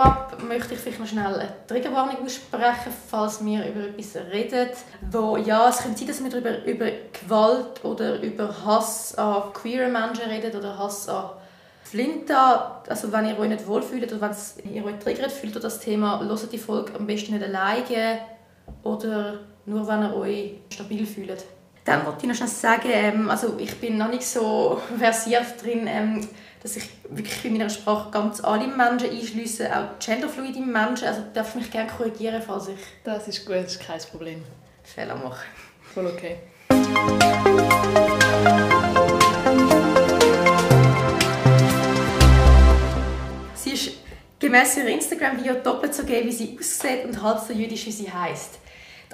vorab möchte ich vielleicht noch schnell eine Triggerwarnung aussprechen, falls wir über etwas reden, wo, ja, es könnte sein, dass wir darüber, über Gewalt oder über Hass an queere Menschen reden oder Hass an Flinta. Also wenn ihr euch nicht wohlfühlt oder wenn ihr euch triggert fühlt durch das Thema, hört die Folge am besten nicht alleine oder nur, wenn ihr euch stabil fühlt. Dann wollte ich noch schnell sagen, ähm, also ich bin noch nicht so versiert drin, ähm, dass ich wirklich in meiner Sprache ganz alle Menschen einschließe, auch genderfluide Menschen. Also darfst du mich gerne korrigieren, falls ich... Das ist gut, das ist kein Problem. Fehler mache. Voll okay. Sie ist gemäss ihrer Instagram-Video doppelt so gay, wie sie aussieht und halb so jüdisch, wie sie heißt.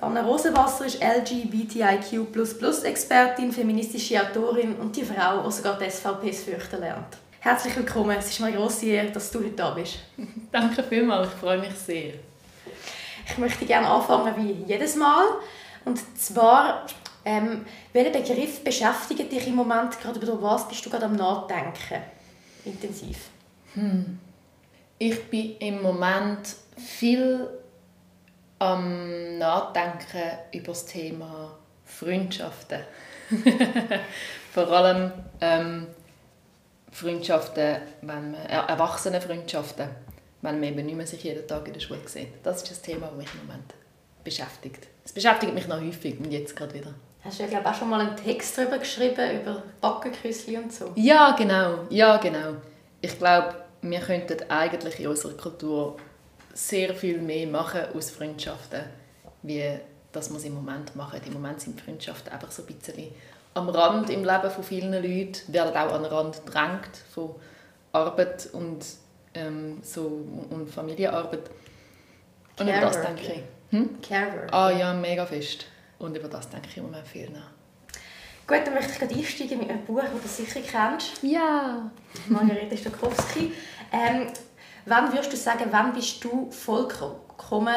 Anna Rosenwasser ist LGBTIQ++-Expertin, feministische Autorin und die Frau, die sogar die SVPs fürchten lernt. Herzlich willkommen, es ist mir eine grosse Ehre, dass du heute da bist. Danke vielmals, ich freue mich sehr. Ich möchte gerne anfangen wie jedes Mal. Und zwar, ähm, welcher Begriff beschäftigt dich im Moment gerade, über was bist du gerade am Nachdenken? Intensiv. Hm. Ich bin im Moment viel am Nachdenken über das Thema Freundschaften. Vor allem ähm, Freundschaften, wenn man, äh, Erwachsenenfreundschaften, wenn man eben nicht mehr sich jeden Tag in der Schule sieht. Das ist das Thema, das mich im Moment beschäftigt. Es beschäftigt mich noch häufig und jetzt gerade wieder. Hast du ja, glaube auch schon mal einen Text darüber geschrieben, über Backenküssli und so? Ja, genau. Ja, genau. Ich glaube, wir könnten eigentlich in unserer Kultur sehr viel mehr machen aus Freundschaften, wie das wir es im Moment machen. Im Moment sind Freundschaften einfach so ein bisschen am Rand im Leben von vielen Leuten, werden auch an den Rand gedrängt von Arbeit und, ähm, so, und Familienarbeit. Und über das denke ich. Hm? Carework. Ah ja, mega fest. Und über das denke ich im Moment viel nach. Gut, dann möchte ich gerade einsteigen mit einem Buch, das du sicher kennst. Ja. Margarete Stokowski. Ähm, Wann würdest du sagen, wann bist du vollkommen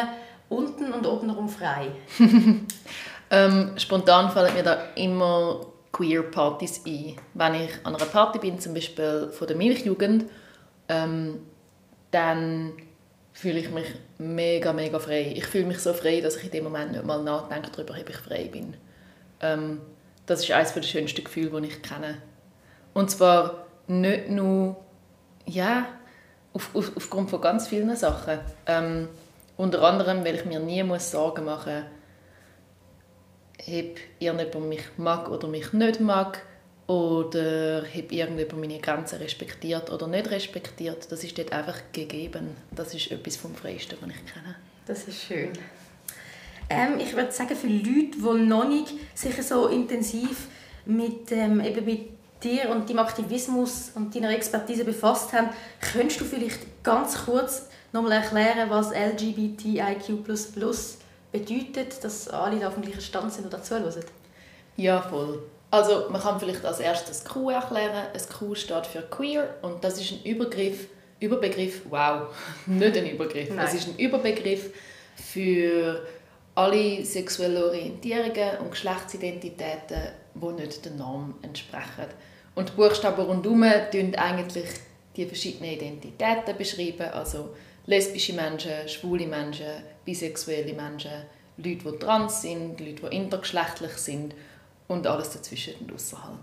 unten und obenrum frei? ähm, spontan fallen mir da immer queer Partys ein. Wenn ich an einer Party bin, zum Beispiel von der Milchjugend, ähm, dann fühle ich mich mega, mega frei. Ich fühle mich so frei, dass ich in dem Moment nicht mal nachdenke darüber, ob ich frei bin. Ähm, das ist eines der schönsten Gefühle, die ich kenne. Und zwar nicht nur, ja, auf, auf, aufgrund von ganz vielen Sachen. Ähm, unter anderem, weil ich mir nie Sorgen machen muss, ob irgendjemand mich mag oder mich nicht mag oder ob irgendjemand meine Grenzen respektiert oder nicht respektiert. Das ist dort einfach gegeben. Das ist etwas vom Freisten, was ich kenne. Das ist schön. Ähm, ich würde sagen, für Leute, die noch nicht sich so intensiv mit, ähm, eben mit dir und deinem Aktivismus und deiner Expertise befasst haben, könntest du vielleicht ganz kurz nochmal erklären, was LGBTIQ++ bedeutet, dass alle auf dem gleichen Stand sind und dazuhören? Ja, voll. Also man kann vielleicht als erstes Q erklären. Ein Q steht für queer und das ist ein Übergriff, Überbegriff, wow, nicht ein Übergriff, es ist ein Überbegriff für alle sexuellen Orientierungen und Geschlechtsidentitäten, die nicht der Norm entsprechen. Und die Buchstaben rundherum beschreiben eigentlich die verschiedenen Identitäten beschreiben, also lesbische Menschen, schwule Menschen, bisexuelle Menschen, Leute, die trans sind, Leute, die intergeschlechtlich sind und alles dazwischen und außerhalb.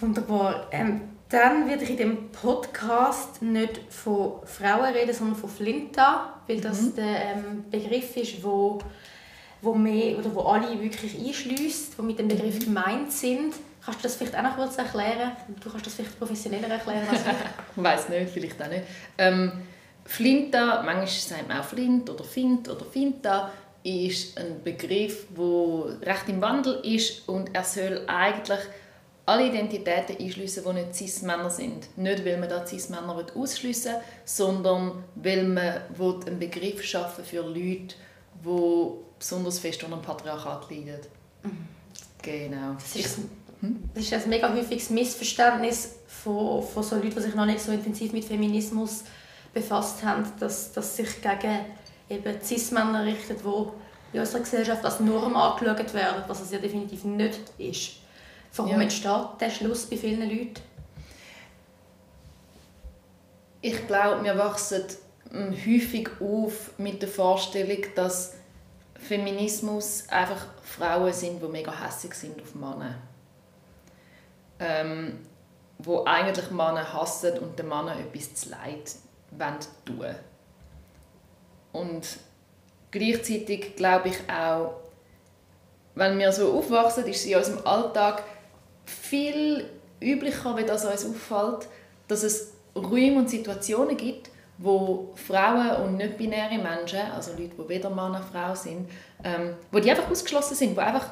Wunderbar. Ähm, dann werde ich in dem Podcast nicht von Frauen reden, sondern von Flinta, weil das mhm. der ähm, Begriff ist, wo, wo, mehr, oder wo alle wirklich einschließt, die mit dem Begriff mhm. gemeint sind. Kannst du das vielleicht auch noch kurz erklären? Du kannst das vielleicht professioneller erklären als ich. weiß nicht, vielleicht auch nicht. Ähm, Flinta, manchmal sagt man auch Flint oder Fint oder Finta, ist ein Begriff, der recht im Wandel ist und er soll eigentlich alle Identitäten einschliessen, die nicht Cis-Männer sind. Nicht, weil man da Cis-Männer ausschliessen will, sondern weil man einen Begriff schaffen für Leute, die besonders fest unter dem Patriarchat leiden. Mhm. Genau. Das ist das ist ein mega häufiges Missverständnis von, von so Leuten, die sich noch nicht so intensiv mit Feminismus befasst haben, dass, dass sich gegen eben Cis-Männer richtet, die in unserer Gesellschaft als Norm angeschaut werden, was es ja definitiv nicht ist. Warum ja. entsteht der Schluss bei vielen Leuten? Ich glaube, wir wachsen ähm, häufig auf mit der Vorstellung, dass Feminismus einfach Frauen sind, die mega hässlich sind auf Männer. Ähm, wo eigentlich Männer hassen und den Männern etwas zu leid tun. Und gleichzeitig glaube ich auch, wenn wir so aufwachsen, ist es in unserem Alltag viel üblicher, wie das uns auffällt, dass es Räume und Situationen gibt, wo Frauen und nicht-binäre Menschen, also Leute, die weder Mann noch Frau sind, ähm, wo die einfach ausgeschlossen sind, wo einfach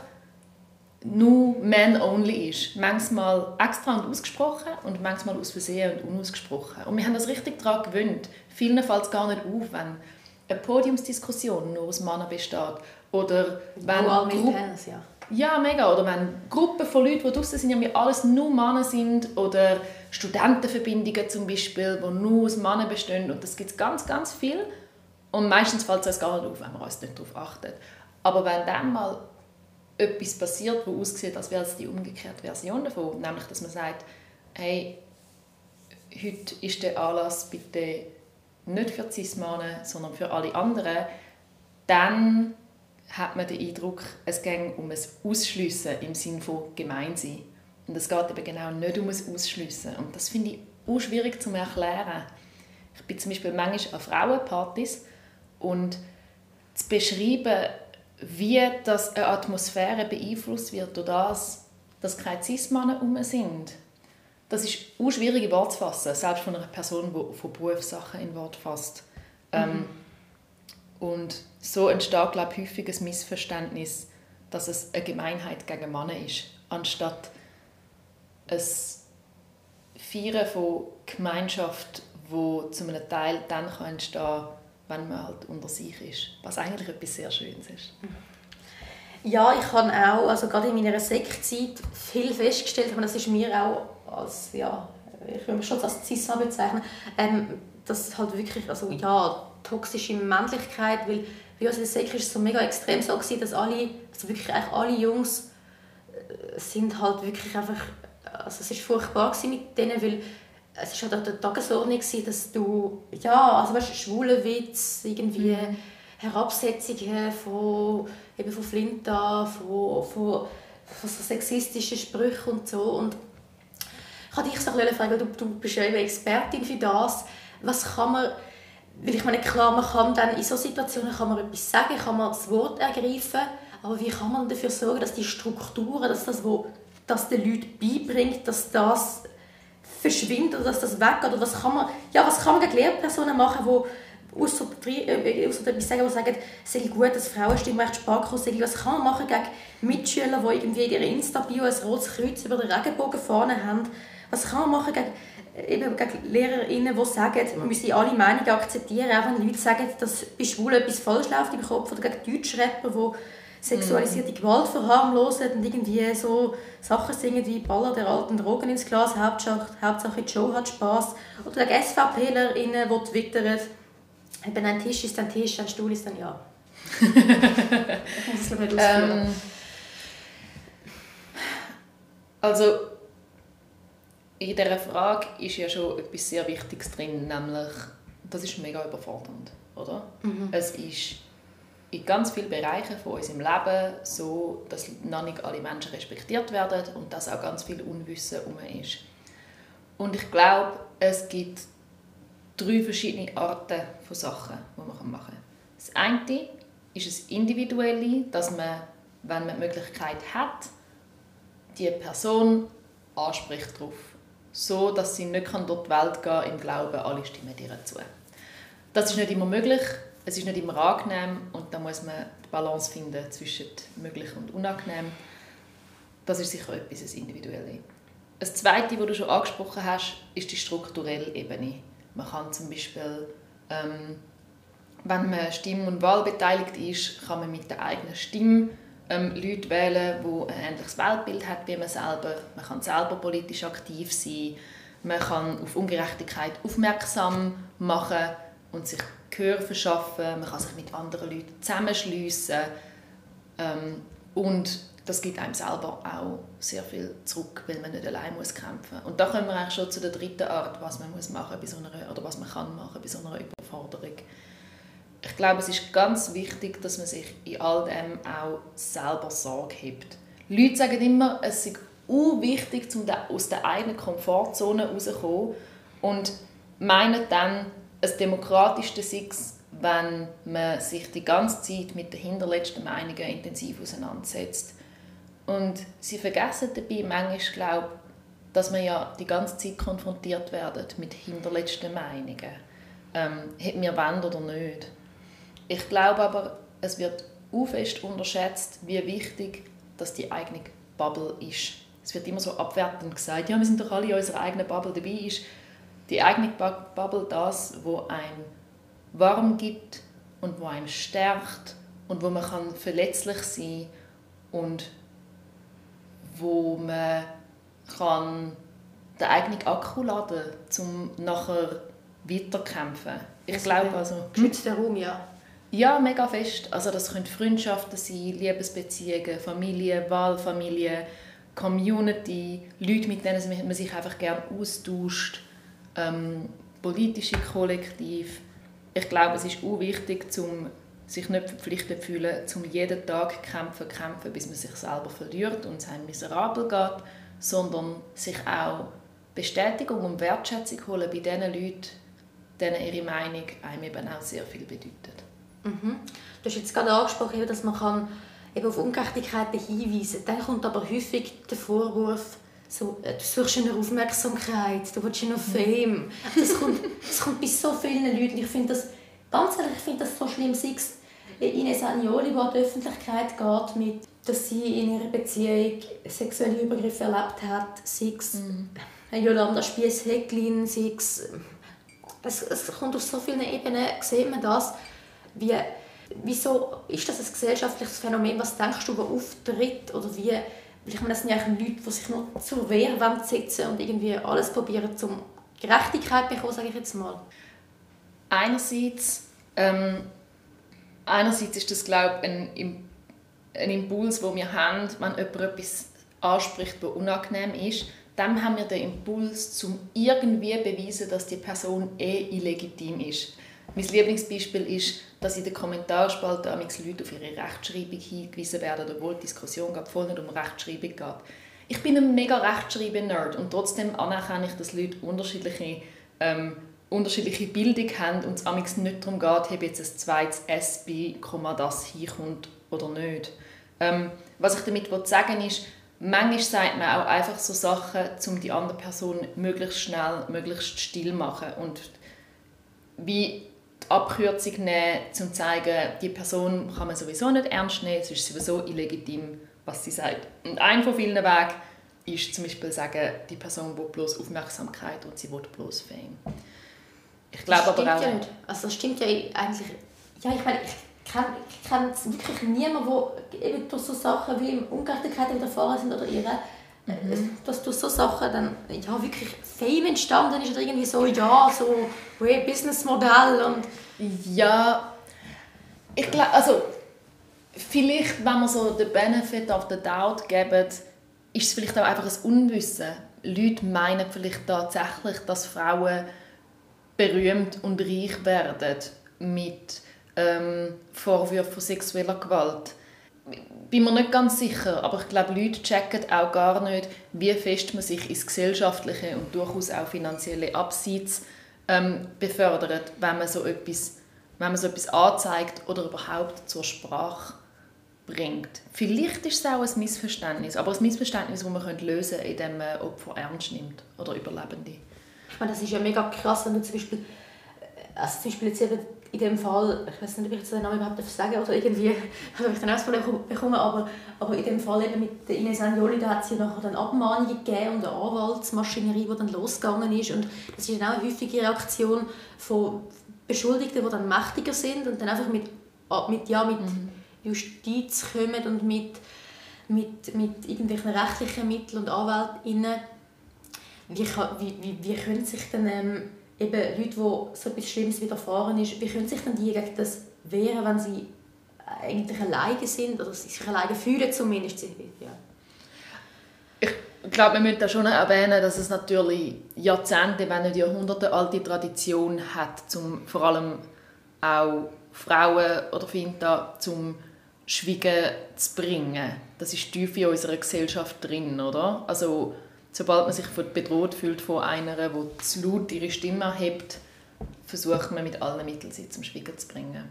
nur man only ist. Manchmal extra und ausgesprochen und manchmal aus Versehen und unausgesprochen. Und wir haben das richtig daran gewöhnt. Vielen fällt es gar nicht auf, wenn eine Podiumsdiskussion nur aus Männern besteht. Oder wenn... Wo Gruppen, Pens, ja. Ja, mega. Oder wenn Gruppen von Leuten, die draußen sind, ja alles nur Männer sind. Oder Studentenverbindungen zum Beispiel, die nur aus Männern bestehen. Und das gibt es ganz, ganz viel. Und meistens fällt es uns gar nicht auf, wenn man uns nicht darauf achtet. Aber wenn dann mal etwas passiert, wo aussieht, als wäre es die umgekehrte Version davon, nämlich, dass man sagt, hey, heute ist der Anlass bitte nicht für Cis-Männer, sondern für alle anderen, dann hat man den Eindruck, es geht um ein Ausschliessen im Sinne von Gemeinsein. Und es geht eben genau nicht um ein Ausschliessen. Und das finde ich auch schwierig zu erklären. Ich bin zum Beispiel manchmal an Frauenpartys und zu beschreiben, wie das eine Atmosphäre beeinflusst wird durch das, dass keine Cis-Männer herum sind. Das ist auch schwierig in Wort zu fassen, selbst von einer Person, die von Berufssachen in Wort fasst. Mhm. Ähm, und so entsteht, glaube ich, häufig ein Missverständnis, dass es eine Gemeinheit gegen Männer ist, anstatt ein Feiern von Gemeinschaft, wo zu einem Teil dann entstehen kann, wenn man halt unter sich ist. Was eigentlich etwas sehr Schönes ist. Ja, ich habe auch, also gerade in meiner Sektzeit, viel festgestellt, und das ist mir auch als, ja, ich würde mich schon als Cisma bezeichnen, ähm, dass halt wirklich, also ja, toxische Männlichkeit, weil bei uns in der Sek ist es so mega extrem so gewesen, dass alle, also wirklich eigentlich alle Jungs äh, sind halt wirklich einfach, also es ist furchtbar mit denen, weil es war halt der Tagesordnung, dass du, ja, also weißt, schwule Witz, irgendwie mhm. Herabsetzungen von, eben von Flinta, von, von, von so sexistischen Sprüchen und so. Und ich wollte dich so ein fragen, du, du bist ja eben Expertin für das, was kann man, weil ich meine, klar, man kann dann in solchen Situationen kann man etwas sagen, kann man das Wort ergreifen, aber wie kann man dafür sorgen, dass die Strukturen, dass das, wo das den Leuten beibringt, dass das verschwindet oder dass das weggeht? Oder was kann man, ja, was kann man gegen Lehrpersonen machen, die außer, äh, etwas sagen, die sagen, es sei gut, dass Frauenstimmrecht Sparkurs sei. Was kann man machen gegen Mitschüler, die irgendwie in ihrer Insta-Bio ein rotes Kreuz über den Regenbogen vorne haben? Was kann man machen gegen, eben gegen LehrerInnen, die sagen, man müsse alle Meinungen akzeptieren, auch wenn Leute sagen, dass bei Schwulen etwas falsch läuft im Kopf, oder gegen Deutschrapper, die sexualisierte Gewalt verharmlosen und irgendwie so Sachen singen wie Baller der alten Drogen ins Glas, Hauptsache, Hauptsache Joe hat Spaß. Oder gegen SVPlerInnen, die twittern, eben ein Tisch ist ein Tisch, ein Stuhl ist ein Ja. das nicht ähm, Also in dieser Frage ist ja schon etwas sehr Wichtiges drin, nämlich das ist mega überfordernd, oder? Mhm. Es ist in ganz vielen Bereichen von unserem Leben so, dass noch nicht alle Menschen respektiert werden und dass auch ganz viel Unwissen herum ist. Und ich glaube, es gibt drei verschiedene Arten von Sachen, die man machen kann. Das eine ist das Individuelle, dass man, wenn man die Möglichkeit hat, die Person anspricht darauf, so dass sie nicht durch die Welt gehen kann, im Glauben, alle stimmen dir zu. Das ist nicht immer möglich, es ist nicht immer angenehm und da muss man die Balance finden zwischen möglich und unangenehm. Das ist sicher etwas das Individuelle. Das Zweite, was du schon angesprochen hast, ist die strukturelle Ebene. Man kann zum Beispiel, ähm, wenn man Stimm- und Wahlbeteiligt ist, kann man mit der eigenen Stimme ähm, Leute wählen, die ein ähnliches Weltbild haben wie man selber. Man kann selber politisch aktiv sein. Man kann auf Ungerechtigkeit aufmerksam machen und sich Gehör verschaffen, man kann sich mit anderen Leuten zusammenschliessen ähm, und das gibt einem selber auch sehr viel zurück, weil man nicht allein muss kämpfen Und da kommen wir eigentlich schon zu der dritten Art, was man muss machen bei so einer, oder was man kann machen bei so einer Überforderung. Ich glaube, es ist ganz wichtig, dass man sich in all dem auch selber Sorge hebt. Leute sagen immer, es ist wichtig, um aus der eigenen Komfortzone rauszukommen und meinen dann, ein demokratisches Six, wenn man sich die ganze Zeit mit den hinterletzten Meinungen intensiv auseinandersetzt und sie vergessen dabei manchmal, glaube dass man ja die ganze Zeit konfrontiert werden mit hinterletzten Meinungen. Ähm, wir wollen oder nicht. Ich glaube aber, es wird fest unterschätzt, wie wichtig dass die eigene Bubble ist. Es wird immer so abwertend gesagt, ja, wir sind doch alle in unserer eigenen Bubble dabei. Ist die eigene Bubble das, wo einem warm gibt und wo einem stärkt und wo man kann verletzlich sein und wo man kann den eigenen Akku laden um nachher weiterkämpfen. Ich also glaube also... Geschützter Raum, ja. Ja, mega fest. Also das können Freundschaften sein, Liebesbeziehungen, Familie, Wahlfamilie, Community, Leute, mit denen man sich einfach gerne austauscht, ähm, politische Kollektiv. Ich glaube, es ist auch wichtig, um sich nicht verpflichtet zu fühlen, um jeden Tag kämpfen, kämpfen, bis man sich selber verliert und es einem miserabel geht, sondern sich auch Bestätigung und Wertschätzung holen bei den Leuten, denen ihre Meinung einem eben auch sehr viel bedeutet. Mhm. Du hast jetzt gerade angesprochen, dass man kann eben auf Ungerechtigkeiten hinweisen kann. Dann kommt aber häufig der Vorwurf, so, äh, du suchst eine Aufmerksamkeit, du willst noch mhm. Fame. Das kommt, das kommt bei so vielen Leuten. Ich finde das, ganz ehrlich, ich finde das so schlimm, sei es Ines Agnoli, die an die Öffentlichkeit geht, mit, dass sie in ihrer Beziehung sexuelle Übergriffe erlebt hat, sei es mhm. Jolanda Spiess-Hecklin, sei es, es, es kommt auf so vielen Ebenen, sieht man das, wie, wieso ist das ein gesellschaftliches Phänomen, was denkst du, das auftritt, oder wie, ich meine, das sind ja Leute, die sich noch zur Wehrwand setzen und irgendwie alles probieren, um Gerechtigkeit zu bekommen, sage ich jetzt mal. Einerseits ähm einerseits ist das glaube ich, ein, ein Impuls, den wir haben, wenn jemand etwas anspricht, was unangenehm ist, dann haben wir den Impuls, um irgendwie zu beweisen, dass die Person eh illegitim ist. Mein Lieblingsbeispiel ist, dass in den Kommentarspalte Leute auf ihre Rechtschreibung hingewiesen werden, obwohl die Diskussion voll nicht um Rechtschreibung geht. Ich bin ein mega Rechtschreiben-Nerd und trotzdem anerkenne ich, dass Leute unterschiedliche ähm, unterschiedliche Bildung haben und es amigs nicht darum geht, ob jetzt ein zweites S bei das hinkommt oder nicht. Ähm, was ich damit sagen ist, manchmal sagt man auch einfach so Sachen, um die andere Person möglichst schnell, möglichst still zu machen und wie Abkürzung nehmen, um zu zeigen, die Person kann man sowieso nicht ernst nehmen, es ist sowieso illegitim, was sie sagt. Und ein von vielen Wegen ist zum Beispiel sagen, die Person will bloß Aufmerksamkeit und sie will bloß Fame. Ich glaube aber auch... Ja nicht. Also das stimmt ja eigentlich... Ja, ich meine, ich kenne kenn wirklich niemanden, der eben durch so Sachen wie Ungerechtigkeit widerfahren sind oder ihre, dass durch so Sachen dann ja, wirklich Fame entstanden ist oder irgendwie so, ja, so hey, Businessmodell und... Ja, ich glaube, also vielleicht, wenn man so den Benefit of the Doubt geben, ist es vielleicht auch einfach ein Unwissen. Leute meinen vielleicht tatsächlich, dass Frauen berühmt und reich werden mit ähm, Vorwürfen von sexueller Gewalt. Bin mir nicht ganz sicher, aber ich glaube, Leute checken auch gar nicht, wie fest man sich ins gesellschaftliche und durchaus auch finanzielle Abseits ähm, befördert, wenn man so etwas, wenn man so etwas anzeigt oder überhaupt zur Sprache bringt. Vielleicht ist es auch ein Missverständnis, aber ein Missverständnis, das man lösen könnte, indem man Opfer ernst nimmt oder Überlebende. Ich meine, das ist ja mega krass, wenn du zum Beispiel, äh, also zum Beispiel jetzt in dem Fall, ich weiß nicht, ob ich jetzt den Namen überhaupt sagen oder irgendwie, habe ich den Ausfall bekommen, aber, aber in dem Fall eben mit der Ines Anjoli, da hat es ja nachher dann Abmahnungen gegeben und eine Anwaltsmaschinerie, die dann losgegangen ist und das ist dann auch eine häufige Reaktion von Beschuldigten, die dann mächtiger sind und dann einfach mit, mit, ja, mit mhm. Justiz kommen und mit, mit, mit irgendwelchen rechtlichen Mitteln und Anwältinnen wie, wie, wie, wie können sich denn ähm, eben Leute, die so etwas Schlimmes widerfahren ist, wie können sich denn die gegen das wehren, wenn sie eigentlich alleine sind oder sich alleine fühlen zumindest. Ja. Ich glaube, wir müssen da schon erwähnen, dass es natürlich Jahrzehnte, wenn nicht Jahrhunderte alte Tradition hat, zum vor allem auch Frauen oder Kinder zum Schweigen zu bringen. Das ist tief in unserer Gesellschaft drin, oder? Also sobald man sich bedroht fühlt von einer, die zu laut ihre Stimme erhebt, versucht man mit allen Mitteln sie zum Schweigen zu bringen.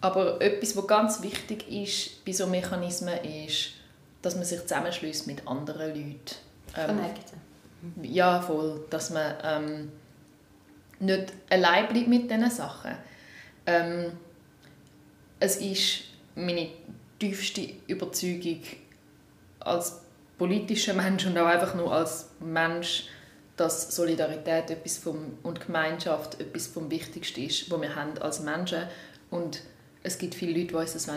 Aber etwas, was ganz wichtig ist bei solchen Mechanismen, ist, dass man sich zusammenschließt mit anderen Leuten. Ähm, ja, voll. Dass man ähm, nicht allein bleibt mit diesen Sachen. Ähm, es ist meine tiefste Überzeugung als politischer Mensch und auch einfach nur als Mensch, dass Solidarität etwas vom, und Gemeinschaft etwas vom Wichtigsten ist, was wir haben als Menschen. Und es gibt viele Leute, die uns das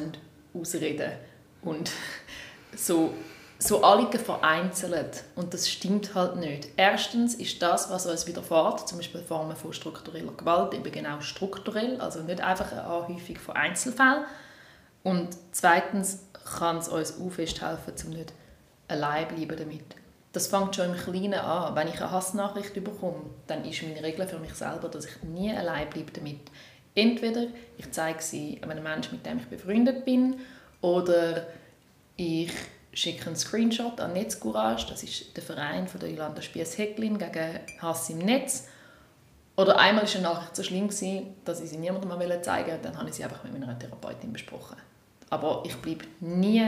ausreden wollen. Und so, so Anliegen vereinzelt. Und das stimmt halt nicht. Erstens ist das, was uns widerfährt, zum Beispiel Formen von struktureller Gewalt, eben genau strukturell, also nicht einfach eine Anhäufung von Einzelfällen. Und zweitens kann es uns auch festhelfen, um nicht allein bleiben damit. Das fängt schon im Kleinen an. Wenn ich eine Hassnachricht bekomme, dann ist meine Regel für mich selber, dass ich nie allein bleibe damit. Entweder ich zeige sie einem Menschen, mit dem ich befreundet bin, oder ich schicke einen Screenshot an Netzcourage, das ist der Verein von der Jolanda Spiess-Hecklin gegen Hass im Netz. Oder einmal war eine Nachricht so schlimm, dass ich sie niemandem mal zeigen wollte, dann habe ich sie einfach mit meiner Therapeutin besprochen. Aber ich bleibe nie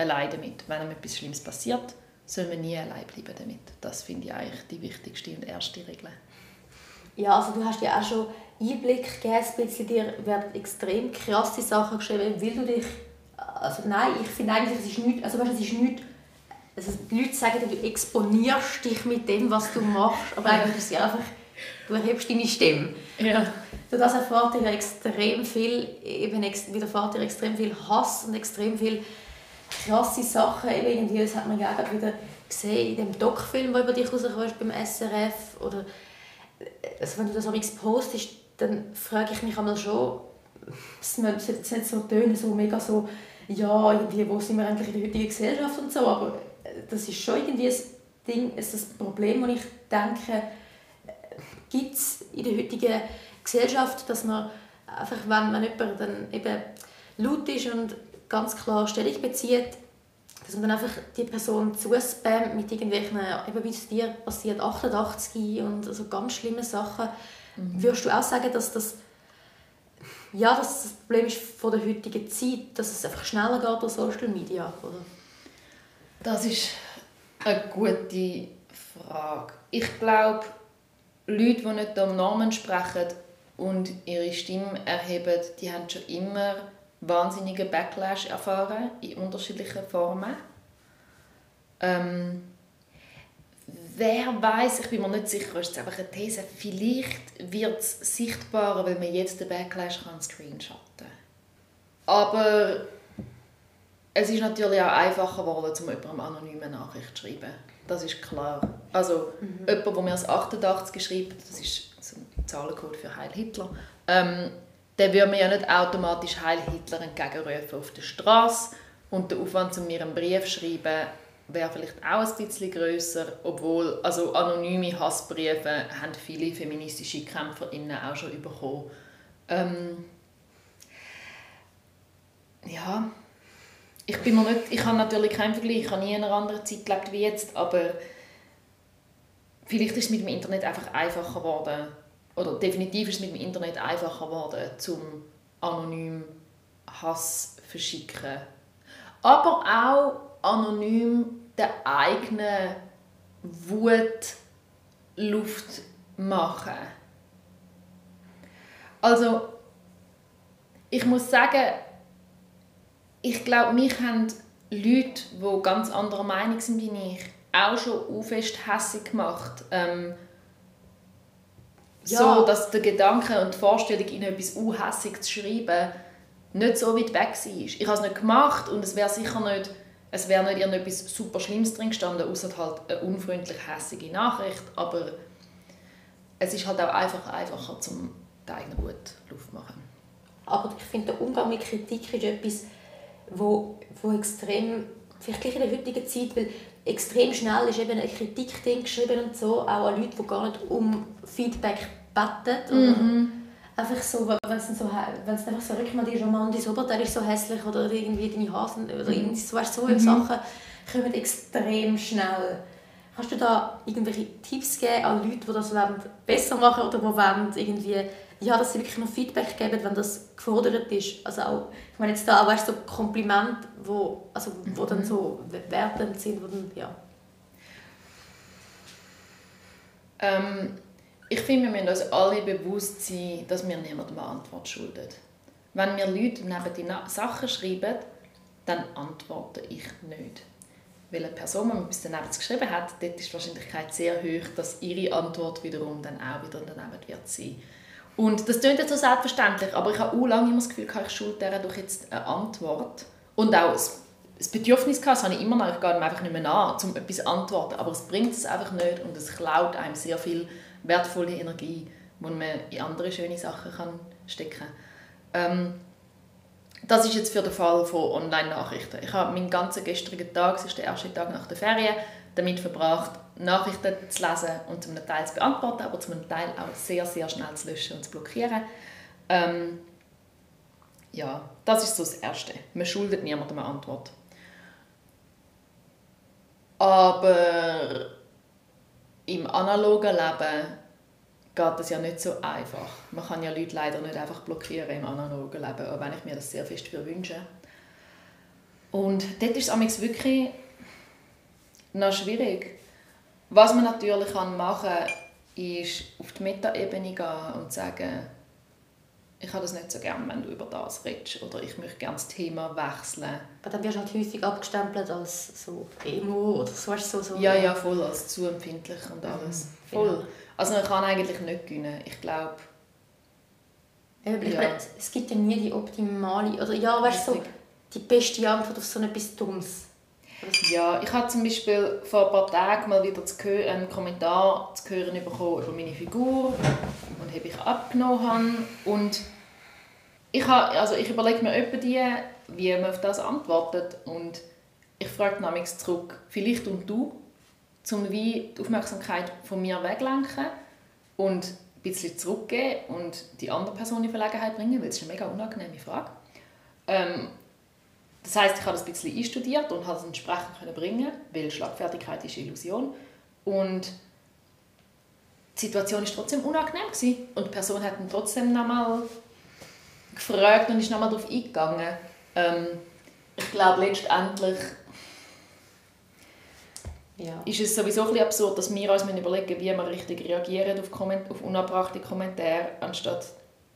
allein damit. Wenn einem etwas Schlimmes passiert, soll man nie allein bleiben damit. Das finde ich eigentlich die wichtigste und erste Regel. Ja, also du hast ja auch schon Einblick gegeben, ein bisschen, dir werden extrem krasse Sachen geschrieben, weil du dich, also nein, ich finde eigentlich, es ist nichts, also weißt, es ist nichts, also die Leute sagen, du exponierst dich mit dem, was du machst, aber eigentlich ist es einfach, du erhebst deine Stimme. Ja. So, das erfahrt dir extrem viel, eben widerfährt dir extrem viel Hass und extrem viel krasse Sachen. Irgendwie, das hat man ja auch wieder gesehen in dem Doc-Film, der über dich rauskommt beim SRF. Oder, also wenn du das am postest, dann frage ich mich einmal schon, es sollte jetzt nicht so tönen, so mega so, ja, irgendwie, wo sind wir eigentlich in der heutigen Gesellschaft und so, aber das ist schon irgendwie ein Ding, ist das Problem, das ich denke, gibt es in der heutigen Gesellschaft, dass man einfach, wenn man jemand dann eben laut ist und ganz klar Stellung bezieht, dass man dann einfach die Person zuspammt mit irgendwelchen, eben wie es dir passiert, 88 und also ganz schlimme Sachen. Mhm. Würdest du auch sagen, dass das ja, dass das Problem ist von der heutigen Zeit, dass es einfach schneller geht durch Social Media, oder? Das ist eine gute Frage. Ich glaube, Leute, die nicht am Namen sprechen und ihre Stimme erheben, die haben schon immer wahnsinnigen Backlash erfahren in unterschiedlichen Formen. Ähm, wer weiß, ich bin mir nicht sicher, ist einfach eine These, vielleicht wird es sichtbarer, weil man jetzt den Backlash kann screenshotten kann. Aber es ist natürlich auch einfacher geworden, um jemandem anonyme Nachricht zu schreiben. Das ist klar. Also mhm. jemand, der mir als 88 schreibt, das ist so ein Zahlencode für Heil Hitler, ähm, dann würde man ja nicht automatisch Heil Hitler entgegenrufen auf der Straße. Und der Aufwand, um mir einen Brief zu schreiben, wäre vielleicht auch ein bisschen grösser, obwohl also anonyme Hassbriefe haben viele feministische KämpferInnen auch schon bekommen. Ähm, ja, ich bin mir nicht, ich habe natürlich keinen Vergleich, ich habe nie in einer anderen Zeit gelebt wie jetzt, aber vielleicht ist es mit dem Internet einfach einfacher geworden, oder definitiv ist es mit dem Internet einfacher geworden, zum anonym Hass verschicken. Aber auch anonym der eigenen Wut Luft machen. Also, ich muss sagen, ich glaube, mich haben Leute, die ganz anderer Meinung sind wie ich, auch schon fest hässig gemacht. Ähm, ja. So, dass der Gedanke und die Vorstellung, ihnen etwas unhässig zu schreiben, nicht so weit weg war. Ich habe es nicht gemacht und es wäre sicher nicht, es wäre nicht irgendetwas super Schlimmes drin gestanden, außer halt eine unfreundlich hässige Nachricht. Aber es ist halt auch einfach einfacher, zum die eigene Wut Luft machen. Aber ich finde, der Umgang mit Kritik ist etwas, wo, wo extrem, vielleicht in der heutigen Zeit, weil extrem schnell ist eben ein Kritikding geschrieben und so, auch an Leute, die gar nicht um Feedback beten. Mhm. Einfach so, wenn es so, wenn's einfach so rückt, die Roman, dein Oberteil ist so hässlich oder irgendwie deine Hasen oder mhm. irgendwie so, weißt, so mhm. Sachen kommen extrem schnell. Kannst du da irgendwelche Tipps geben an Leute, die das besser machen oder die wollen irgendwie ja, dass sie wirklich noch Feedback geben, wenn das gefordert ist. Also auch, ich meine jetzt da auch weißt, so Komplimente, wo, also, wo mhm. dann so wertend sind, wo dann, ja. Ähm, ich finde, wir müssen uns alle bewusst sein, dass wir niemandem eine Antwort schulden. Wenn mir Leute neben die Sachen schreiben, dann antworte ich nicht. Weil eine Person, die mir etwas daneben geschrieben hat, dort ist die Wahrscheinlichkeit sehr hoch, dass ihre Antwort wiederum dann auch wieder daneben wird sein. Und das klingt jetzt so selbstverständlich, aber ich habe auch lange immer das Gefühl, ich schulde doch jetzt eine Antwort. Und auch das Bedürfnis gehabt, habe ich immer noch, ich gehe einfach nicht mehr nach, um etwas zu antworten. Aber es bringt es einfach nicht und es klaut einem sehr viel wertvolle Energie, die man in andere schöne Sachen kann stecken kann. Ähm, das ist jetzt für den Fall von Online-Nachrichten. Ich habe meinen ganzen gestrigen Tag, es ist der erste Tag nach der Ferien, damit verbracht, Nachrichten zu lesen und zum Teil zu beantworten, aber zum Teil auch sehr, sehr schnell zu löschen und zu blockieren. Ähm, ja, das ist so das Erste. Man schuldet niemandem eine Antwort. Aber im analogen Leben geht das ja nicht so einfach. Man kann ja Leute leider nicht einfach blockieren im analogen Leben, auch wenn ich mir das sehr fest wünsche. Und dort ist es wirklich noch schwierig. Was man natürlich machen kann, ist auf die Metaebene gehen und sagen, ich habe das nicht so gerne, wenn du über das redest oder ich möchte gerne das Thema wechseln. Aber dann wirst du halt häufig abgestempelt als so Emo oder so. so, so ja, ja, voll, als zu empfindlich und alles. Mhm, voll. Genau. Also man kann eigentlich nicht gewinnen. Ich glaube... Ja. es gibt ja nie die optimale, oder ja, weißt du, so die beste Antwort auf so etwas Dummes. Ja, ich habe zum Beispiel vor ein paar Tagen mal wieder einen Kommentar zu hören bekommen über meine Figur und habe ich abgenommen habe. Und ich, habe, also ich überlege mir etwa die, wie man auf das antwortet und ich frage nämlich zurück, vielleicht und du, um wie die Aufmerksamkeit von mir weglenken und ein bisschen zurückgeben und die andere Person in Verlegenheit bringen, weil es ist eine mega unangenehme Frage. Ähm, das heißt, ich habe das ein bisschen einstudiert und habe es entsprechend können bringen, weil Schlagfertigkeit ist Illusion. Und die Situation war trotzdem unangenehm gewesen. und die Person hat dann trotzdem nochmal gefragt und ist nochmal darauf eingegangen. Ähm, ich glaube letztendlich ja. ist es sowieso ein absurd, dass wir uns überlegen, wie wir richtig reagieren auf, Komment auf unabbrachte Kommentare, anstatt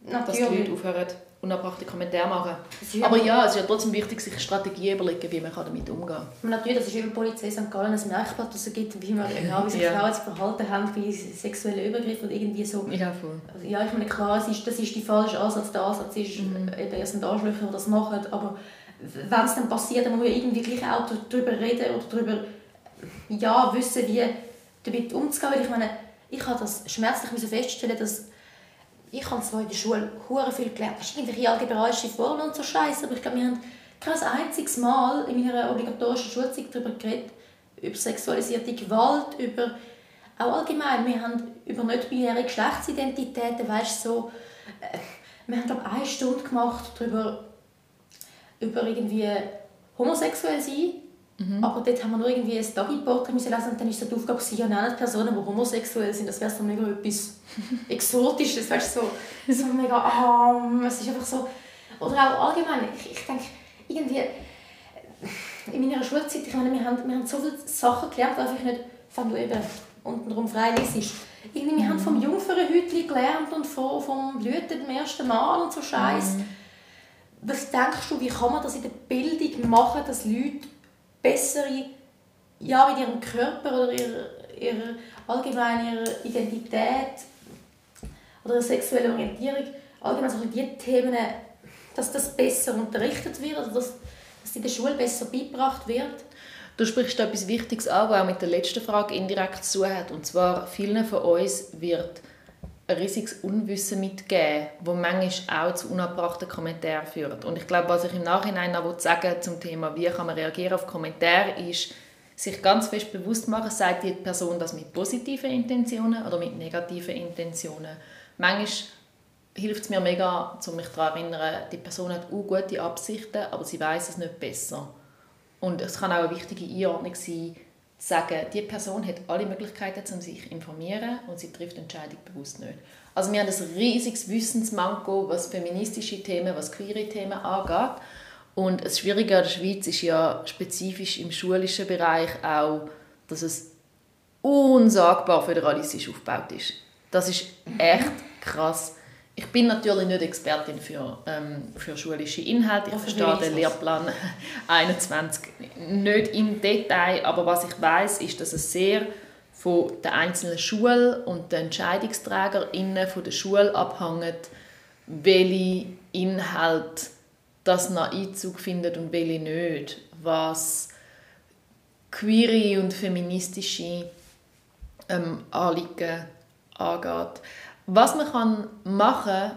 Natürlich. dass die Leute aufhören unabbrachte Kommentare machen. Aber ja, es ist ja trotzdem wichtig, sich Strategien überlegen, wie man damit umgehen kann. Natürlich, das ist über Polizei St. Gallen ein Merkblatt, das es gibt, wie, man, genau, wie sich ja. Frauen zu verhalten haben bei sexuellen Übergriffen und irgendwie so. Ja, voll. Also, ja, ich meine, klar, es ist, das ist der falsche Ansatz. Der Ansatz ist, mhm. eben, es sind Arschlöcher, die das machen, aber wenn es dann passiert, dann muss man irgendwie gleich auch darüber reden oder darüber ja, wissen, wie damit umzugehen. Weil ich meine, ich habe das schmerzlich feststellen, dass ich habe zwar in der Schule hure viel gelernt, irgendwelche algebraische Formeln und so Scheiße, aber ich glaube, wir haben kein einziges Mal in meiner obligatorischen Schulzeit darüber geredet, über sexualisierte Gewalt, über auch allgemein, wir haben über nicht-binäre Geschlechtsidentitäten, weißt so, äh, wir haben glaube eine Stunde gemacht darüber, über irgendwie homosexuell sein Mhm. Aber dort haben wir nur irgendwie ein Doggy-Porträt lesen und dann ist so die Aufgabe, ja, nennen Personen, die homosexuell sind. Das wäre so mega etwas Exotisches, weißt, so, so mega arm. Es ist einfach so... Oder auch allgemein, ich, ich denke, irgendwie in meiner Schulzeit, ich meine, wir haben, wir haben so viele Sachen gelernt, die einfach nicht, wenn du eben untenrum frei liest. Irgendwie, wir mhm. haben vom Jungfernhütli gelernt und vom, vom Blüten beim ersten Mal und so Scheiß. Mhm. Was denkst du, wie kann man das in der Bildung machen, dass Leute bessere, ja, mit ihrem Körper oder ihrer, ihrer allgemein ihrer Identität oder ihrer sexuellen Orientierung, allgemein so die Themen, dass das besser unterrichtet wird, oder dass, dass in der Schule besser beigebracht wird. Du sprichst etwas Wichtiges an, was auch mit der letzten Frage indirekt zu hat. Und zwar, vielen von uns wird ein riesiges Unwissen mitgeben, das manchmal auch zu unabbrachten Kommentaren führt. Und ich glaube, was ich im Nachhinein noch sagen zum Thema, wie kann man reagieren auf Kommentare, ist, sich ganz fest bewusst machen, sagt die Person das mit positiven Intentionen oder mit negativen Intentionen. Manchmal hilft es mir mega, um mich daran zu erinnern, die Person hat auch gute Absichten, aber sie weiß es nicht besser. Und es kann auch eine wichtige Einordnung sein, sagen, die Person hat alle Möglichkeiten, um sich zu informieren und sie trifft Entscheidung bewusst nicht. Also wir haben ein riesiges Wissensmanko, was feministische Themen, was queere Themen angeht. Und das Schwierige an der Schweiz ist ja spezifisch im schulischen Bereich auch, dass es unsagbar föderalistisch aufgebaut ist. Das ist echt krass. Ich bin natürlich nicht Expertin für, ähm, für schulische Inhalte. Ich verstehe den Lehrplan 21 nicht im Detail, aber was ich weiß, ist, dass es sehr von der einzelnen Schule und den Entscheidungsträgerinnen von der Schule abhängt, welche Inhalte das noch Einzug findet und welche nicht. Was queere und feministische ähm, Anliegen angeht. Was man kann machen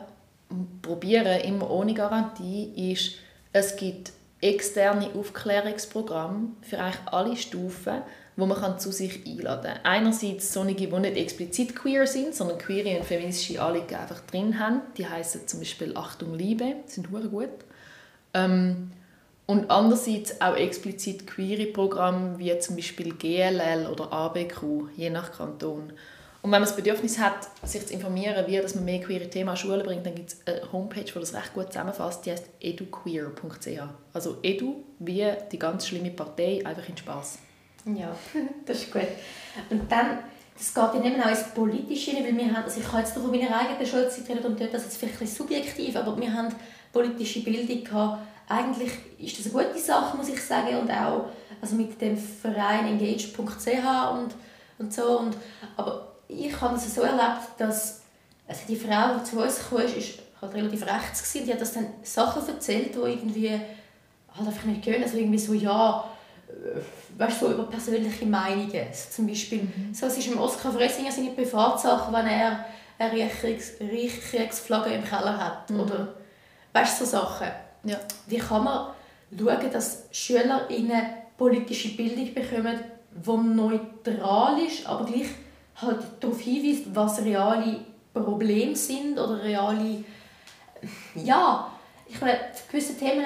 probieren, immer ohne Garantie, ist, es gibt externe Aufklärungsprogramme für eigentlich alle Stufen, wo man kann zu sich einladen kann. Einerseits solche, die nicht explizit queer sind, sondern queere und feministische Anliegen einfach drin haben. Die heißen zum Beispiel Achtung Liebe, sind hure gut. Ähm, und andererseits auch explizit queere Programme wie zum Beispiel GLL oder ABQ, je nach Kanton. Und wenn man das Bedürfnis hat, sich zu informieren, wie dass man mehr queere Themen an Schulen bringt, dann gibt es eine Homepage, die das recht gut zusammenfasst, die heißt eduqueer.ch. Also edu wie die ganz schlimme Partei, einfach in Spaß. Ja, das ist gut. Und dann, das geht ja nicht auch ins Politische weil wir haben, also ich kann jetzt von meiner eigenen Schulzeit reden und das ist vielleicht ein subjektiv, aber wir haben politische Bildung gehabt. Eigentlich ist das eine gute Sache, muss ich sagen, und auch also mit dem Verein engage.ch und, und so. Und, aber ich habe es so erlebt, dass also die Frau, die zu uns kam, ist, ist halt relativ rechts gewesen. Die hat das dann Sachen erzählt, die irgendwie halt einfach nicht gehen. Also irgendwie so, ja, äh, weißt du, so über persönliche Meinungen. Zum Beispiel, mhm. so, es ist im Oskar Fressinger seine Privatsachen, wenn er eine Reichskriegsflagge im Keller hat. Mhm. Oder, weißt du, so Sachen. Ja. Wie kann man schauen, dass SchülerInnen politische Bildung bekommen, die neutral ist, aber gleich halt darauf hinweist, was reale Probleme sind oder reale ja, ich meine, gewisse Themen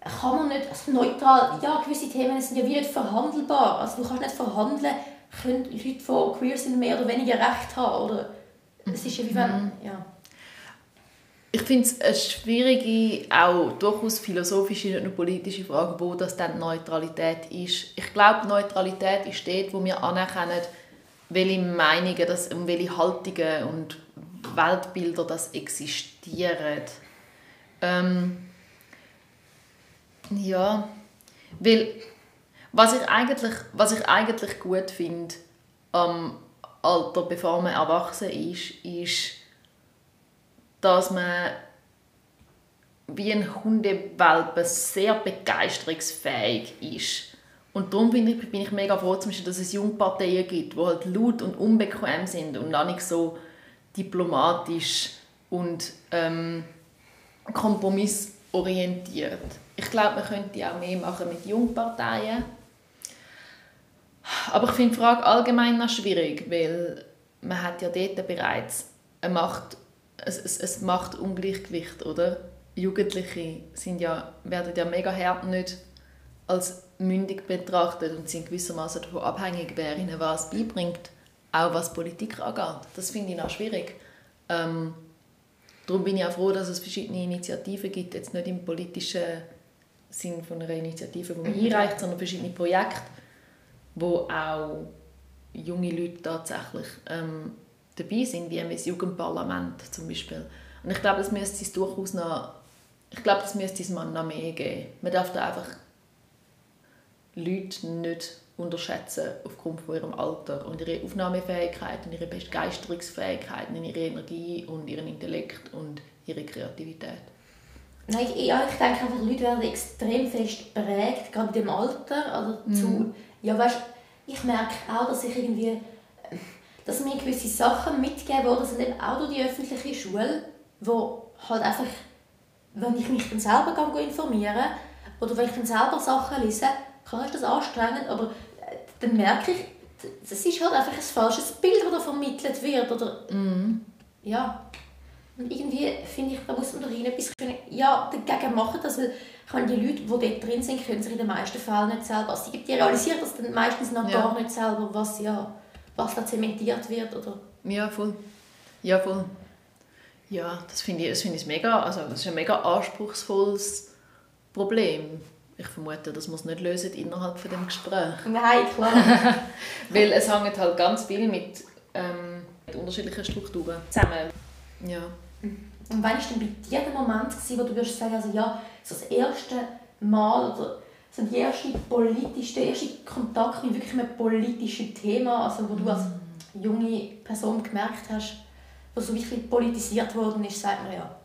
kann man nicht also neutral, ja, gewisse Themen sind ja wie nicht verhandelbar. Also du kannst nicht verhandeln, können Leute, die queer sind, mehr oder weniger Recht haben, oder? Es ist ja wie wenn, mhm. ja. Ich finde es eine schwierige, auch durchaus philosophische, nicht nur politische Frage, wo das dann Neutralität ist. Ich glaube, Neutralität ist dort, wo wir anerkennen, welche Meinungen das, und welche Haltungen und Weltbilder das existieren. Ähm, ja, weil was ich eigentlich, was ich eigentlich gut finde am Alter, bevor man erwachsen ist, ist, dass man wie ein Hundewelpe sehr begeisterungsfähig ist und darum bin ich, bin ich mega froh, zum Beispiel, dass es Jungparteien gibt, die halt laut und unbequem sind und auch nicht so diplomatisch und ähm, kompromissorientiert. Ich glaube, man könnte auch mehr machen mit Jungparteien. Aber ich finde die Frage allgemein noch schwierig, weil man hat ja dort bereits eine Macht, es, es, es oder? Jugendliche sind ja, werden ja mega hart nicht als mündig betrachtet und sind gewissermaßen davon abhängig, wer ihnen was beibringt, auch was Politik angeht. Das finde ich auch schwierig. Ähm, darum bin ich auch froh, dass es verschiedene Initiativen gibt, jetzt nicht im politischen Sinn von einer Initiative, die man mhm. einreicht, sondern verschiedene Projekte, wo auch junge Leute tatsächlich ähm, dabei sind, wie das Jugendparlament zum Beispiel. Und ich glaube, das müsste es durchaus noch, ich glaube, das müsste es noch mehr geben. Man darf da einfach Leute nicht unterschätzen aufgrund von ihrem Alter und ihre Aufnahmefähigkeit und ihre Begeisterungsfähigkeit und ihre Energie und ihren Intellekt und ihre Kreativität. Nein, ich, ja, ich denke einfach, Leute werden extrem fest prägt, gerade in dem Alter. Zu, mhm. ja, weißt, ich merke auch, dass ich irgendwie, dass mir gewisse Sachen mitgeben worden sind, eben auch durch die öffentliche Schule, wo halt einfach, wenn ich mich dann selber informiere oder wenn ich dann selber Sachen lese, Klar ist das anstrengend, aber äh, dann merke ich, das ist halt einfach ein falsches Bild, das da vermittelt wird. Oder, Mhm. ja. Und irgendwie finde ich, da muss man doch etwas können, ja, dagegen machen, dass weil ich meine, die Leute, die dort drin sind, können sich in den meisten Fällen nicht selber, also die, realisieren das dann meistens noch Ja. gar nicht selber, was, ja, was da zementiert wird. Oder, Ja, voll. Ja, voll. Ja, das finde ich, das finde ich mega, also das ist ein mega anspruchsvolles Problem. Ich vermute, das muss nicht lösen innerhalb von dem Gespräch. Nein, klar. Weil es hängt halt ganz viel mit, ähm, mit unterschiedlichen Strukturen zusammen. Ja. Und wann war denn bei dir der Moment, gewesen, wo du würdest sagen, also ja, so das erste Mal oder so die erste politische, der erste Kontakt mit wirklich einem politischen Thema, also wo du als junge Person gemerkt hast, was so wirklich politisiert worden ist, sagt man ja.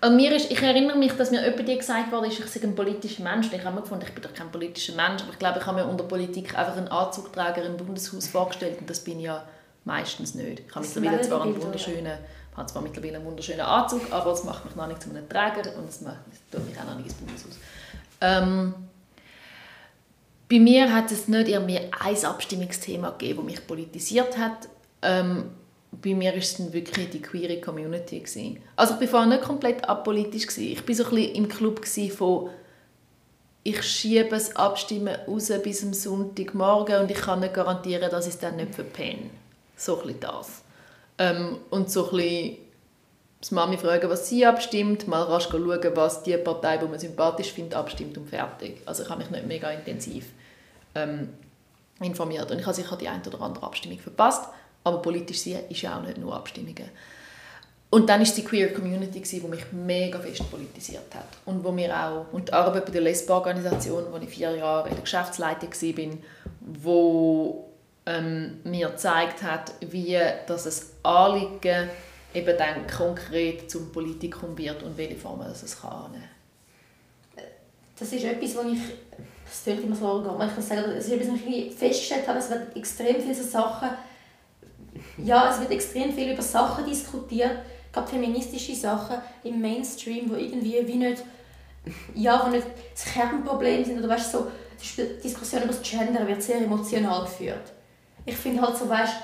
Und mir ist, ich erinnere mich, dass mir jemand gesagt wurde, ich sei ein politischer Mensch. Ich habe mir gefunden, ich bin doch kein politischer Mensch. Aber ich glaube, ich habe mir unter Politik einfach einen Anzugträger im Bundeshaus vorgestellt. Und das bin ich ja meistens nicht. Ich habe Das mittlerweile zwar einen wunderschönen, habe zwar mittlerweile einen wunderschönen Anzug, aber es macht mich noch nicht zu einem Träger und es macht es tut mich auch noch nicht ins Bundeshaus. Ähm, bei mir hat es nicht irgendwie ein Abstimmungsthema gegeben, das mich politisiert hat. Ähm, bei mir war es dann wirklich die queere Community. Gewesen. Also ich war vorher nicht komplett apolitisch. Gewesen. Ich war so ein bisschen im Club von ich schiebe das Abstimmen raus bis am Sonntagmorgen und ich kann nicht garantieren, dass ich es dann nicht verpenne. So ein das. Ähm, und so ein bisschen das Mami fragen, was sie abstimmt, mal rasch schauen, was die Partei, die man sympathisch findet, abstimmt und fertig. Also ich habe mich nicht mega intensiv ähm, informiert. Und ich habe sicher die eine oder andere Abstimmung verpasst, aber politisch sein ist ja auch nicht nur Abstimmungen. Und dann es die Queer Community, die mich mega fest politisiert hat. Und wo mir auch, und die Arbeit bei der Lesbo-Organisation, wo ich vier Jahre in der Geschäftsleitung war, wo ähm, mir gezeigt hat, wie das ein Anliegen eben dann konkret zum Politikum wird und welche Formen das es kann Das ist etwas, was ich, das klingt immer so ich kann sagen, das ist etwas, was ich festgestellt habe, es wird extrem viele Sachen, ja, es wird extrem viel über Sachen diskutiert, gerade feministische Sachen im Mainstream, wo irgendwie wie nicht, ja, wo nicht das Kernproblem sind, oder weißt so, die Diskussion über das Gender wird sehr emotional geführt. Ich finde halt so, weißt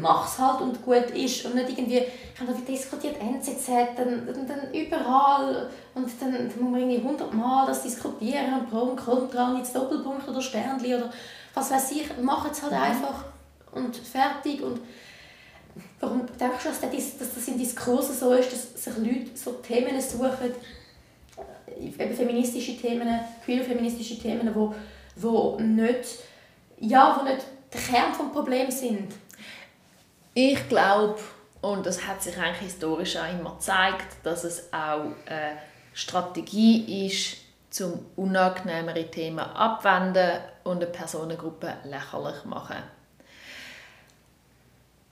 mach's halt und gut ist und nicht irgendwie, ich habe da diskutiert, NZZ, dann, dann, dann überall und dann, dann muss man irgendwie hundertmal das diskutieren und Pro und Contra und jetzt Doppelpunkt oder Sternli oder was weiß ich, mach es halt einfach und fertig und warum denkst du, dass, das in Diskursen so ist, dass sich Leute so Themen suchen, äh, eben feministische Themen, queer-feministische Themen, wo, wo nicht, ja, wo nicht der Kern des Problems sind. Ich glaube, und das hat sich eigentlich historisch auch immer gezeigt, dass es auch eine Strategie ist, zum unangenehmere Themen abwenden und eine Personengruppe lächerlich machen.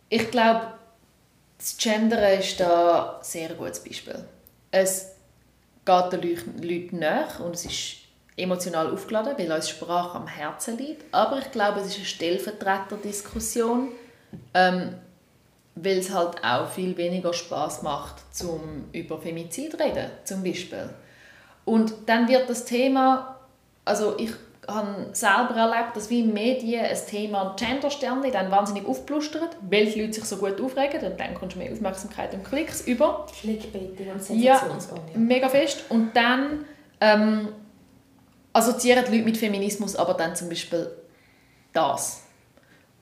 Ich glaube, das Gendern ist da ein sehr gutes Beispiel. Es geht den Leuten nach und es ist emotional aufgeladen, weil uns Sprache am Herzen liegt. Aber ich glaube, es ist eine Stellvertreterdiskussion, ähm, weil es halt auch viel weniger Spaß macht, zum über Femizid reden, zum Beispiel. Und dann wird das Thema, also ich habe selber erlebt, dass wie in Medien ein Thema Gendersternli dann wahnsinnig aufblustert, weil die Leute sich so gut aufregen und dann kommst du mehr Aufmerksamkeit und Klicks über. Clickbaiting und Ja, Sensationsbomben. mega fest. Und dann ähm, assoziieren die Leute mit Feminismus aber dann zum Beispiel das.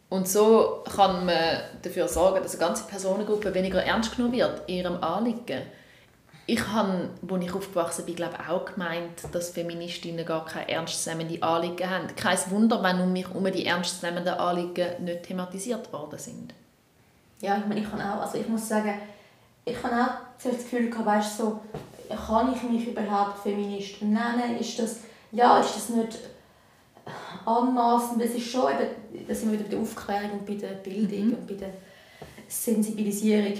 Und so kann man dafür sorgen, dass eine ganze Personengruppe weniger ernst genommen wird, in ihrem Anliegen. Ich habe, als ich aufgewachsen bin, glaube auch gemeint, dass Feministinnen gar keine ernstzunehmenden Anliegen haben. Kein Wunder, wenn um mich herum die ernstzunehmenden Anliegen nicht thematisiert worden sind. Ja, ich meine, ich kann auch, also ich muss sagen, ich habe auch das Gefühl gehabt, weißt, so, kann ich mich überhaupt Feminist nennen? Ist das, ja, ist das nicht anmaßend? Das ist schon eben, da sind wir wieder bei der Aufklärung und bei der Bildung und bei der Sensibilisierung.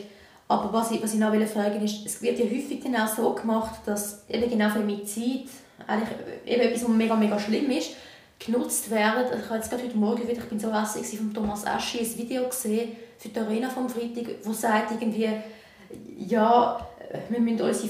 Aber was ich, was ich noch will fragen ist, es wird ja häufig dann auch so gemacht, dass eben genau Femizid, eigentlich eben etwas, was mega, mega schlimm ist, genutzt werden. Ich habe jetzt gerade heute Morgen wieder, ich bin so hässlich von Thomas Aschi, ein Video gesehen für die Arena vom Freitag, wo sagt irgendwie, ja, wir müssen unsere,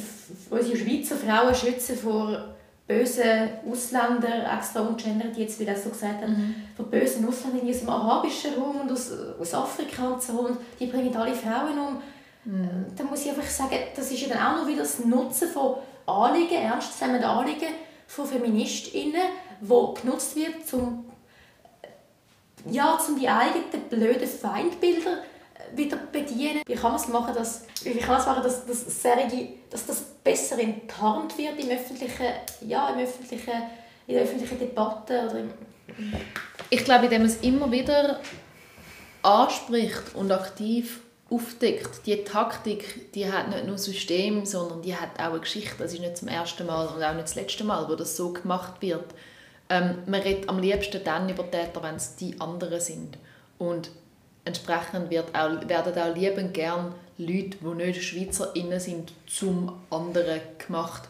unsere Schweizer Frauen schützen vor bösen Ausländer, extra ungendert jetzt, wie das so gesagt hat, mhm. von bösen Ausländern aus dem arabischen Raum und aus, aus Afrika und so, und die bringen alle Frauen um. Mhm. Da muss ich einfach sagen, das ist ja dann auch noch wieder das Nutzen von Anliegen, ernstzunehmenden Anliegen von FeministInnen, wo genutzt wird, um ja, um die eigenen blöden Feindbilder wieder bedienen? Wie kann man es machen, dass, wie kann machen, dass, dass, Serie, dass das besser enttarnt wird im öffentlichen, ja, im öffentlichen, in der öffentlichen Debatte? Oder im, ich glaube, indem man es immer wieder anspricht und aktiv aufdeckt. Die Taktik, die hat nicht nur System, sondern die hat auch eine Geschichte. Das ist nicht zum ersten Mal und auch nicht das letzte Mal, wo das so gemacht wird. Ähm, man redet am liebsten dann über Täter, wenn es die anderen sind. Und entsprechend wird auch, werden auch liebend gern Leute, die nicht SchweizerInnen sind, zum anderen gemacht.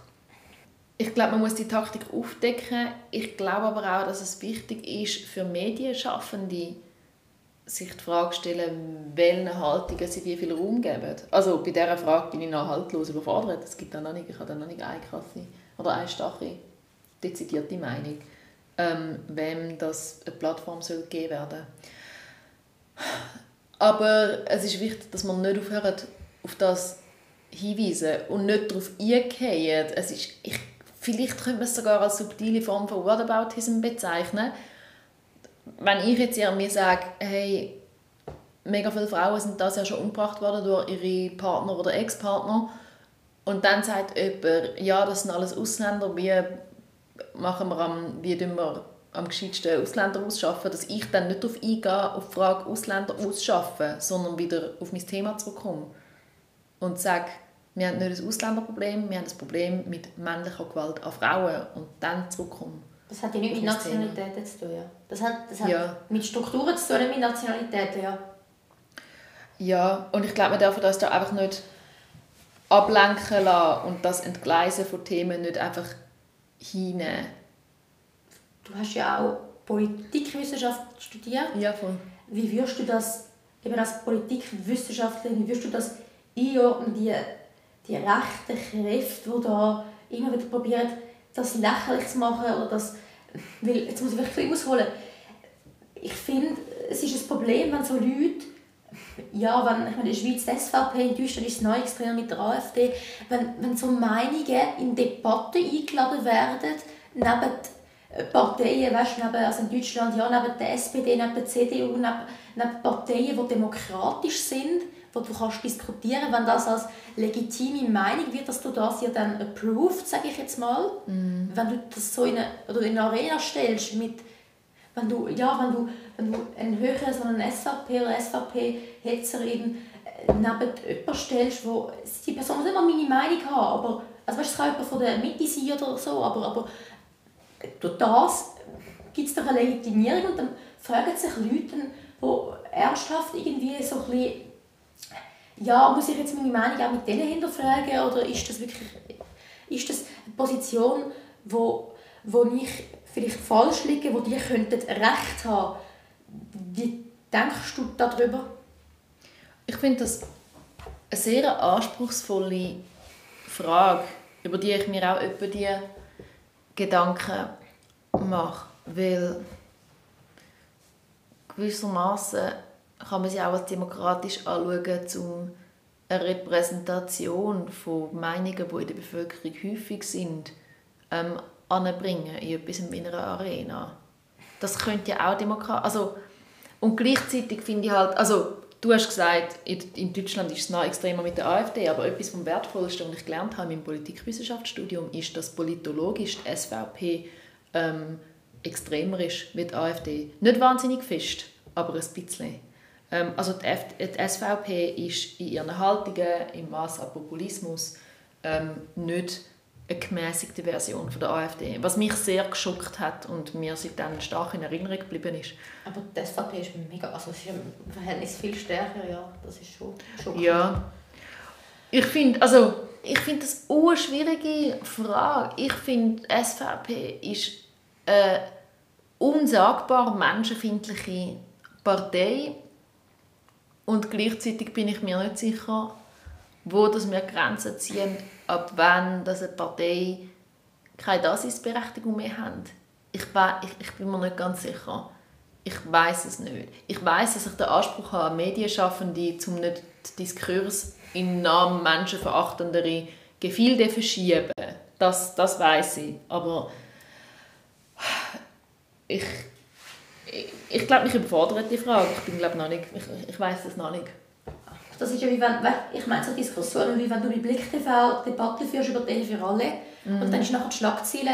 Ich glaube, man muss die Taktik aufdecken. Ich glaube aber auch, dass es wichtig ist für Medienschaffende, sich die Frage stellen, welchen Haltungen sie wie viel Raum geben. Also bei dieser Frage bin ich noch haltlos überfordert. Es gibt da noch nicht, ich habe da noch nicht eine krasse oder eine starke, dezidierte Meinung, ähm, wem das eine Plattform soll geben werden aber es ist wichtig, dass man nicht aufhört, auf das hinweisen und nicht darauf eingehen. Vielleicht könnte man es sogar als subtile Form von Whataboutism bezeichnen. Wenn ich jetzt mir sage, hey, mega viele Frauen sind das ja schon umgebracht worden durch ihre Partner oder Ex-Partner und dann sagt jemand, ja, das sind alles Ausländer, wie machen wir am, wie wir am gescheitsten Ausländer ausschaffen, dass ich dann nicht darauf eingehe, auf die Frage Ausländer ausschaffen, sondern wieder auf mein Thema zurückkomme und sage, wir haben nicht ein Ausländerproblem, wir haben ein Problem mit männlicher Gewalt an Frauen und dann zurückkommen. Das hat ja nicht mit Nationalitäten zu tun, ja. Das hat, das hat ja. mit Strukturen zu tun, mit Nationalitäten, ja. Ja, und ich glaube, wir dürfen uns da einfach nicht ablenken lassen und das Entgleisen von Themen nicht einfach hinnehmen du hast ja auch Politikwissenschaft studiert. Ja, voll. Wie wirst du das, eben als Politikwissenschaftlerin, wie wirst du das einordnen, die, die rechten Kräfte, die da immer wieder probieren, das lächerlich zu machen oder das, weil, jetzt muss ich wirklich ausholen, ich finde, es ist ein Problem, wenn so Leute ja, wenn ich meine, in der Schweiz die SVP, in Deutschland ist es neu extrem mit der AfD, wenn, wenn so Meinungen in Debatten eingeladen werden, neben Parteien, weißt, neben, also in Deutschland ja, neben der SPD, neben der CDU, neben, neben Parteien, die demokratisch sind, wo du kannst diskutieren, wenn das als legitime Meinung wird, dass du das ja dann approved, sage ich jetzt mal, mm. wenn du das so in eine, oder in eine Arena stellst mit wenn du ja wenn du wenn du einen höheren so einen SVP oder SVP Hetzerin äh, neben jemanden stellst, wo die Person muss immer meine Meinung haben, aber also weißt, es kann jemand von der Mitte sein oder so, aber, aber durch das gibt es doch eine Legitimierung und dann fragen sich Leute, die ernsthaft irgendwie so ein bisschen, ja, muss ich jetzt meine Meinung auch mit denen hinterfragen oder ist das wirklich, ist das eine Position, wo, wo ich vielleicht falsch liege, wo die könnten Recht haben. Wie denkst du darüber? Ich finde das eine sehr anspruchsvolle Frage, über die ich mir auch über die Gedanken mache, weil gewissermaßen kann man sich auch als demokratisch anschauen, um eine Repräsentation von Meinungen, die in der Bevölkerung häufig sind, ähm, anbringen in etwas in einer Arena. Das könnte ja auch demokratisch... Also, und gleichzeitig finde ich halt... Also, du hast gesagt, in Deutschland ist es noch extremer mit der AfD, aber etwas vom Wertvollsten, was ich gelernt habe im Politikwissenschaftsstudium, ist, dass politologisch die SVP ähm, extremer ist wie die AfD. Nicht wahnsinnig fest, aber ein bisschen. Ähm, also die, F die SVP ist in ihren Haltungen, im Maß an Populismus, ähm, nicht eine gemäßigte Version von der AfD, was mich sehr geschockt hat und mir seitdem stark in Erinnerung geblieben ist. Aber die SVP ist mega, also ist im Verhältnis viel stärker, ja, das ist schon schockierend. Ja, ich finde, also ich finde das eine schwierige Frage. Ich finde, die SVP ist eine unsagbar menschenfeindliche Partei und gleichzeitig bin ich mir nicht sicher, wo das wir Grenzen ziehen, ab wann dass eine Partei keine Daseinsberechtigung mehr haben. Ich, ich, ich bin mir nicht ganz sicher. Ich weiß es nicht. Ich weiß, dass ich den Anspruch habe, Medienschaffende, um nicht Diskurs in Namen menschenverachtendere Gefilde verschieben. Das, das weiß ich. Aber ich, ich, ich glaube, mich überfordert die Frage. Ich bin glaube noch nicht, ich, ich weiß es noch nicht. Das ist ja wie wenn, ich meine so Diskussionen, wie wenn du bei Blick TV Debatte führst über die für alle mhm. und dann ist nachher die Schlagzeile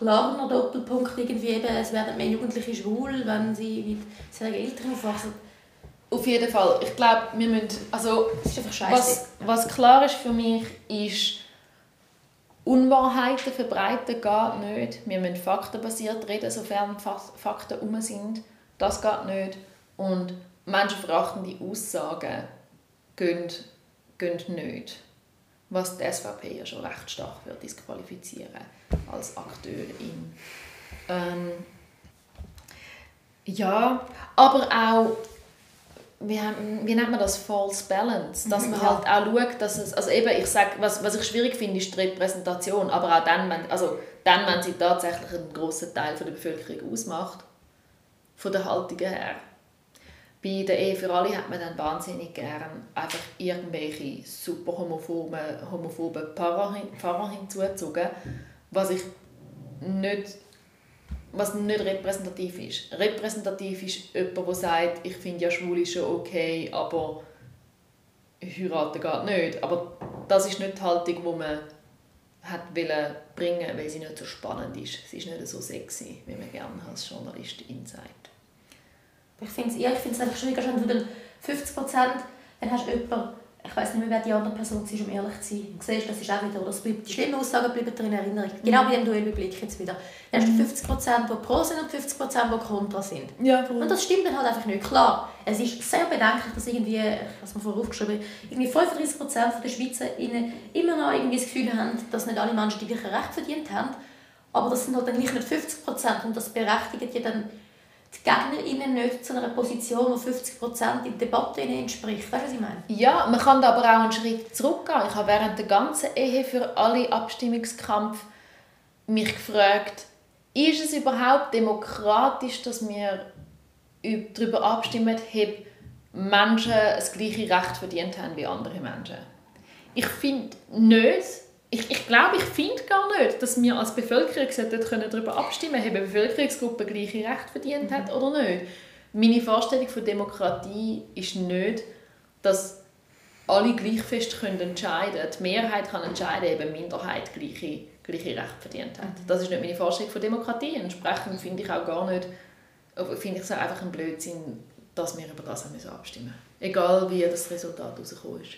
klar noch Doppelpunkt irgendwie eben, es werden mehr Jugendliche schwul, wenn sie mit sehr Eltern aufwachsen. Auf jeden Fall. Ich glaube, wir müssen, also was, was klar ist für mich, ist, Unwahrheiten verbreiten geht nicht. Wir müssen faktenbasiert reden, sofern Fakten um sind. Das geht nicht. Und menschenverachtende Aussagen gehen, gehen nicht. Was die SVP ja schon recht stark wird disqualifizieren als Akteurin. Ähm, ja, aber auch wie, wie nennt man das false balance dass man ja. halt auch schaut dass es also eben ich sag was, was ich schwierig finde ist die Repräsentation aber auch dann wenn, also dann wenn sie tatsächlich einen großen Teil von der Bevölkerung ausmacht von der Haltung her bei der Ehe für alle hat man dann wahnsinnig gern einfach irgendwelche super homophoben homophoben Pfarrer, Pfarrer hinzugezogen was ich nicht was nicht repräsentativ ist. Repräsentativ ist jemand, der sagt, ich finde ja Schwule schon okay, aber heiraten geht nicht. Aber das ist nicht die Haltung, die man hat bringen, weil sie nicht so spannend ist. Sie ist nicht so sexy, wie man gerne als Journalistin sagt. Ich finde es ja, einfach schwieriger, wenn du dann 50 Prozent, dann hast du jemanden, ich weiß nicht mehr, wer die andere Person war, um ehrlich zu sein. Du siehst, das ist auch wieder, das bleibt, die schlimmen Aussagen bleiben dir in Erinnerung. Genau wie im Duellüberblick jetzt wieder. Dann hast du 50% die pro sind und 50% die kontra sind. Ja, und das stimmt dann halt einfach nicht. Klar, es ist sehr bedenklich, dass irgendwie, was man vorher aufgeschrieben irgendwie 35% der Schweizer immer noch irgendwie das Gefühl haben, dass nicht alle Menschen die gleichen Rechte verdient haben. Aber das sind halt dann gleich nicht 50% und das berechtigt ja dann die GegnerInnen nicht zu einer Position, die 50% in der Debatte entspricht. Weißt du, was ich meine? Ja, man kann da aber auch einen Schritt zurückgehen. Ich habe während der ganzen Ehe für alle Abstimmungskampf mich gefragt, ist es überhaupt demokratisch, dass wir darüber abstimmen, ob Menschen das gleiche Recht verdient haben wie andere Menschen? Ich finde nicht, ich, ich glaube, ich finde gar nicht, dass wir als Bevölkerung darüber abstimmen können, ob eine Bevölkerungsgruppe gleiche Rechte verdient hat oder nicht. Meine Vorstellung von Demokratie ist nicht, dass alle gleich fest können entscheiden können. Die Mehrheit kann entscheiden, ob eine Minderheit gleiche, gleiche Rechte verdient hat. Das ist nicht meine Vorstellung von Demokratie. Entsprechend finde ich auch gar nicht, finde ich es einfach ein Blödsinn, dass wir über das abstimmen müssen. Egal wie das Resultat herausgekommen ist.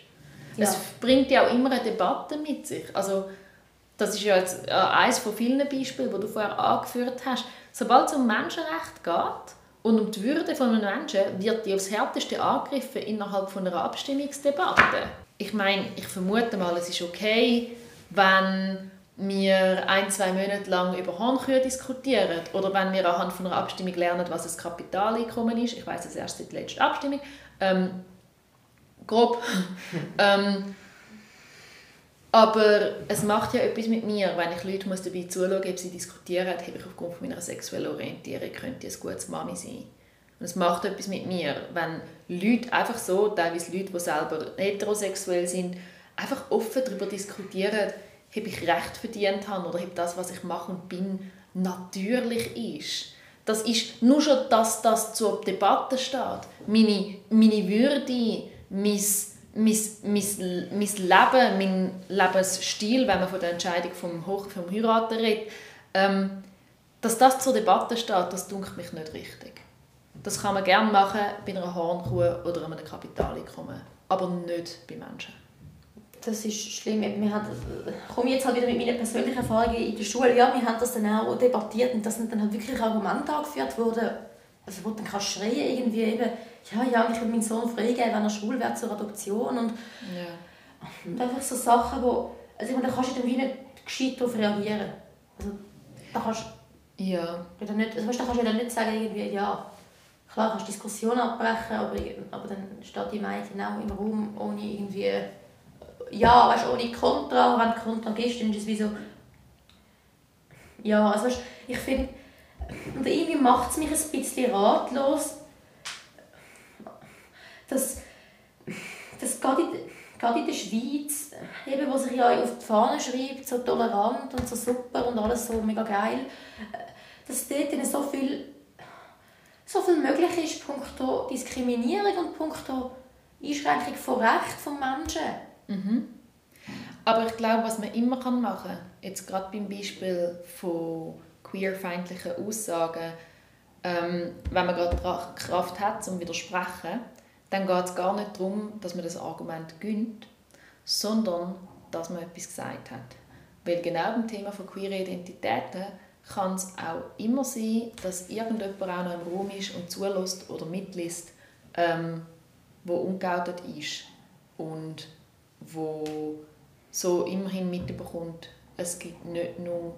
Ja. Es bringt ja auch immer eine Debatte mit sich. Also, das ist ja jetzt äh, eines von vielen Beispielen, die du vorher angeführt hast. Sobald es um Menschenrecht geht und um die Würde von einem Menschen, wird die aufs Härteste angegriffen innerhalb von einer Abstimmungsdebatte. Ich meine, ich vermute mal, es ist okay, wenn wir ein, zwei Monate lang über Hornkühe diskutieren oder wenn wir anhand von einer Abstimmung lernen, was das Kapitaleinkommen ist. Ich weiß es erst seit der letzten Abstimmung. Ähm, grob. ähm, aber es macht ja etwas mit mir, wenn ich Leute dabei zuschauen muss, ob sie diskutieren, habe ich aufgrund meiner sexuellen Orientierung könnte ein gutes Mami sein. Und es macht etwas mit mir, wenn Leute einfach so, teilweise Leute, die selber heterosexuell sind, einfach offen darüber diskutieren, ob ich Recht verdient habe oder ob das, was ich mache und bin, natürlich ist. Das ist nur schon, dass das zur Debatte steht. Meine, meine Würde, mein, mein, mein, mein Leben, mein Lebensstil, wenn man von der Entscheidung vom, Hoch vom Heiraten redet, ähm, dass das zur Debatte steht, das dunkelt mich nicht richtig. Das kann man gerne machen bei einer Hornkuh oder einem Kapitaleinkommen, aber nicht bei Menschen. Das ist schlimm. Ich komme jetzt halt wieder mit meinen persönlichen Erfahrungen in der Schule. Ja, wir haben das dann auch debattiert und das sind dann halt wirklich Argumente angeführt worden, also wo dann kannst du schreien irgendwie eben, ja, ja, ich will meinen Sohn freigeben, wenn er schwul wird zur Adoption und, ja. und einfach so Sachen, wo, also ich meine, da kannst du dann wie nicht gescheit darauf reagieren. Also da kannst ja. du nicht, also, weißt, da kannst du dann nicht sagen, irgendwie, ja, klar kannst du Diskussion abbrechen, aber, aber dann steht die Mädchen auch im Raum ohne irgendwie, ja, weißt, ohne Kontra, wenn du Kontra gibst, dann ist es wie so, Ja, also ich finde, und irgendwie macht es mich ein bisschen ratlos, dass, dass gerade, in, gerade in der Schweiz, eben, wo sich ja auf die Fahne schreibt, so tolerant und so super und alles so mega geil, dass dort so viel, so viel möglich ist, punkto Diskriminierung und punkto Einschränkung von Rechten von Menschen. Mhm. Aber ich glaube, was man immer machen kann, jetzt gerade beim Beispiel von queerfeindlichen Aussagen, ähm, wenn man gerade Kraft hat zum Widersprechen, dann geht es gar nicht darum, dass man das Argument gönnt, sondern dass man etwas gesagt hat. Weil genau beim Thema von queer Identitäten kann es auch immer sein, dass irgendjemand auch noch im Raum ist und zulässt oder mitliest, ähm, wo ungeoutet ist und wo so immerhin mitbekommt, es gibt nicht nur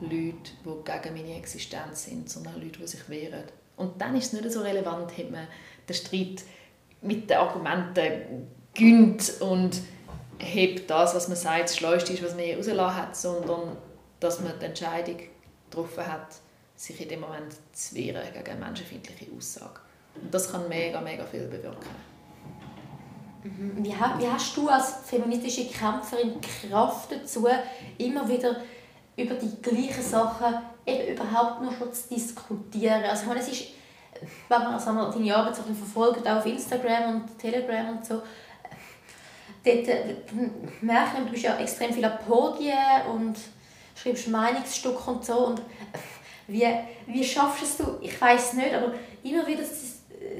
Leute, die gegen meine Existenz sind, sondern Leute, die sich wehren. Und dann ist es nicht so relevant, ob man den Streit mit den Argumenten gönnt und hebt das, was man sagt, das Schleuste ist, was man je rausgelassen hat, sondern dass man die Entscheidung getroffen hat, sich in dem Moment zu wehren gegen eine menschenfeindliche Aussage. Und das kann mega, mega viel bewirken. Mhm. Wie, hast du als feministische Kämpferin Kraft dazu, immer wieder über die gleichen Sachen eben überhaupt nur schon zu diskutieren? Also, ich meine, es ist, wenn man also deine Arbeit so verfolgt, auch auf Instagram und Telegram und so, dort, dort merke ich, du bist ja extrem viel an Podien und schreibst Meinungsstücke und so. Und wie, wie schaffst du es? Ich weiß nicht, aber immer wieder zu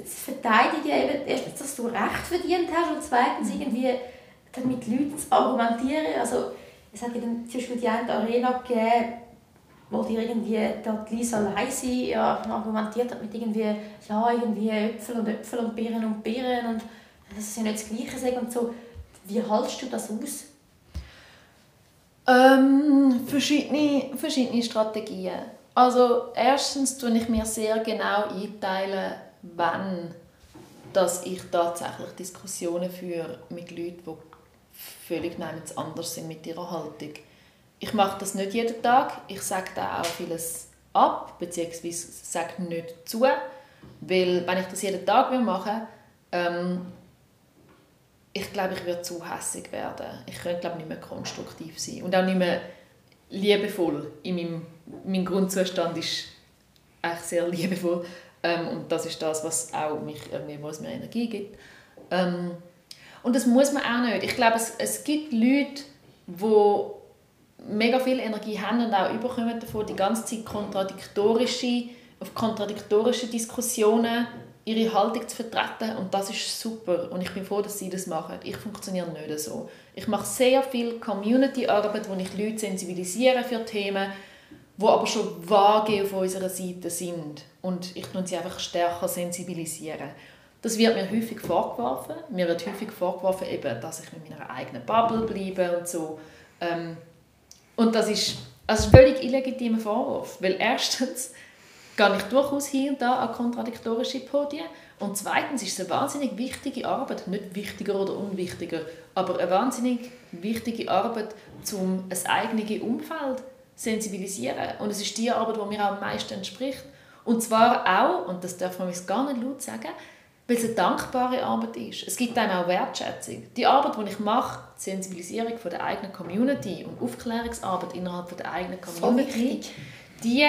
verteidigen, eben, erstens, dass du Recht verdient hast und zweitens mhm. irgendwie dann mit Leuten zu argumentieren. Also, es hat dann zum Beispiel die eine Arena gegeben, die irgendwie dort Lisa Leise ja, argumentiert hat mit irgendwie, ja, irgendwie Äpfel und Äpfel und Beeren und Beeren und dass es ja nicht das Gleiche ist und so. Wie haltest du das aus? Ähm, verschiedene, verschiedene Strategien. Also erstens tue ich mir sehr genau einteilen, wann dass ich tatsächlich Diskussionen führe mit Leuten, die völlig anders sind mit ihrer Haltung. Ich mache das nicht jeden Tag. Ich sage da auch vieles ab, beziehungsweise sage nicht zu. Weil, wenn ich das jeden Tag würde, ähm, ich glaube, ich würde zu hässig werden. Ich könnte, glaube nicht mehr konstruktiv sein. Und auch nicht mehr liebevoll. In meinem, mein Grundzustand ist eigentlich sehr liebevoll. Ähm, und das ist das, was auch mich irgendwie, was mir Energie gibt. Ähm, und das muss man auch nicht. Ich glaube, es, es gibt Leute, die mega viel Energie haben und auch überkommen davon, die ganze Zeit kontradiktorische, auf kontradiktorische Diskussionen ihre Haltung zu vertreten und das ist super und ich bin froh, dass sie das machen. Ich funktioniere nicht so. Ich mache sehr viel Community-Arbeit, wo ich Leute sensibilisiere für Themen, wo aber schon vage auf unserer Seite sind und ich sie einfach stärker sensibilisieren. Das wird mir häufig vorgeworfen. Mir wird häufig vorgeworfen, eben, dass ich mit meiner eigenen Bubble bleibe und so. Ähm, und das ist ein völlig illegitimer Vorwurf, weil erstens gehe ich durchaus hier und da an kontradiktorische Podien und zweitens ist es eine wahnsinnig wichtige Arbeit, nicht wichtiger oder unwichtiger, aber eine wahnsinnig wichtige Arbeit, um ein eigenes Umfeld sensibilisieren. Und es ist die Arbeit, die mir am meisten entspricht. Und zwar auch, und das darf man gar nicht laut sagen, weil es eine dankbare Arbeit ist. Es gibt einem auch Wertschätzung. Die Arbeit, die ich mache, die Sensibilisierung von der eigenen Community und Aufklärungsarbeit innerhalb von der eigenen Community, die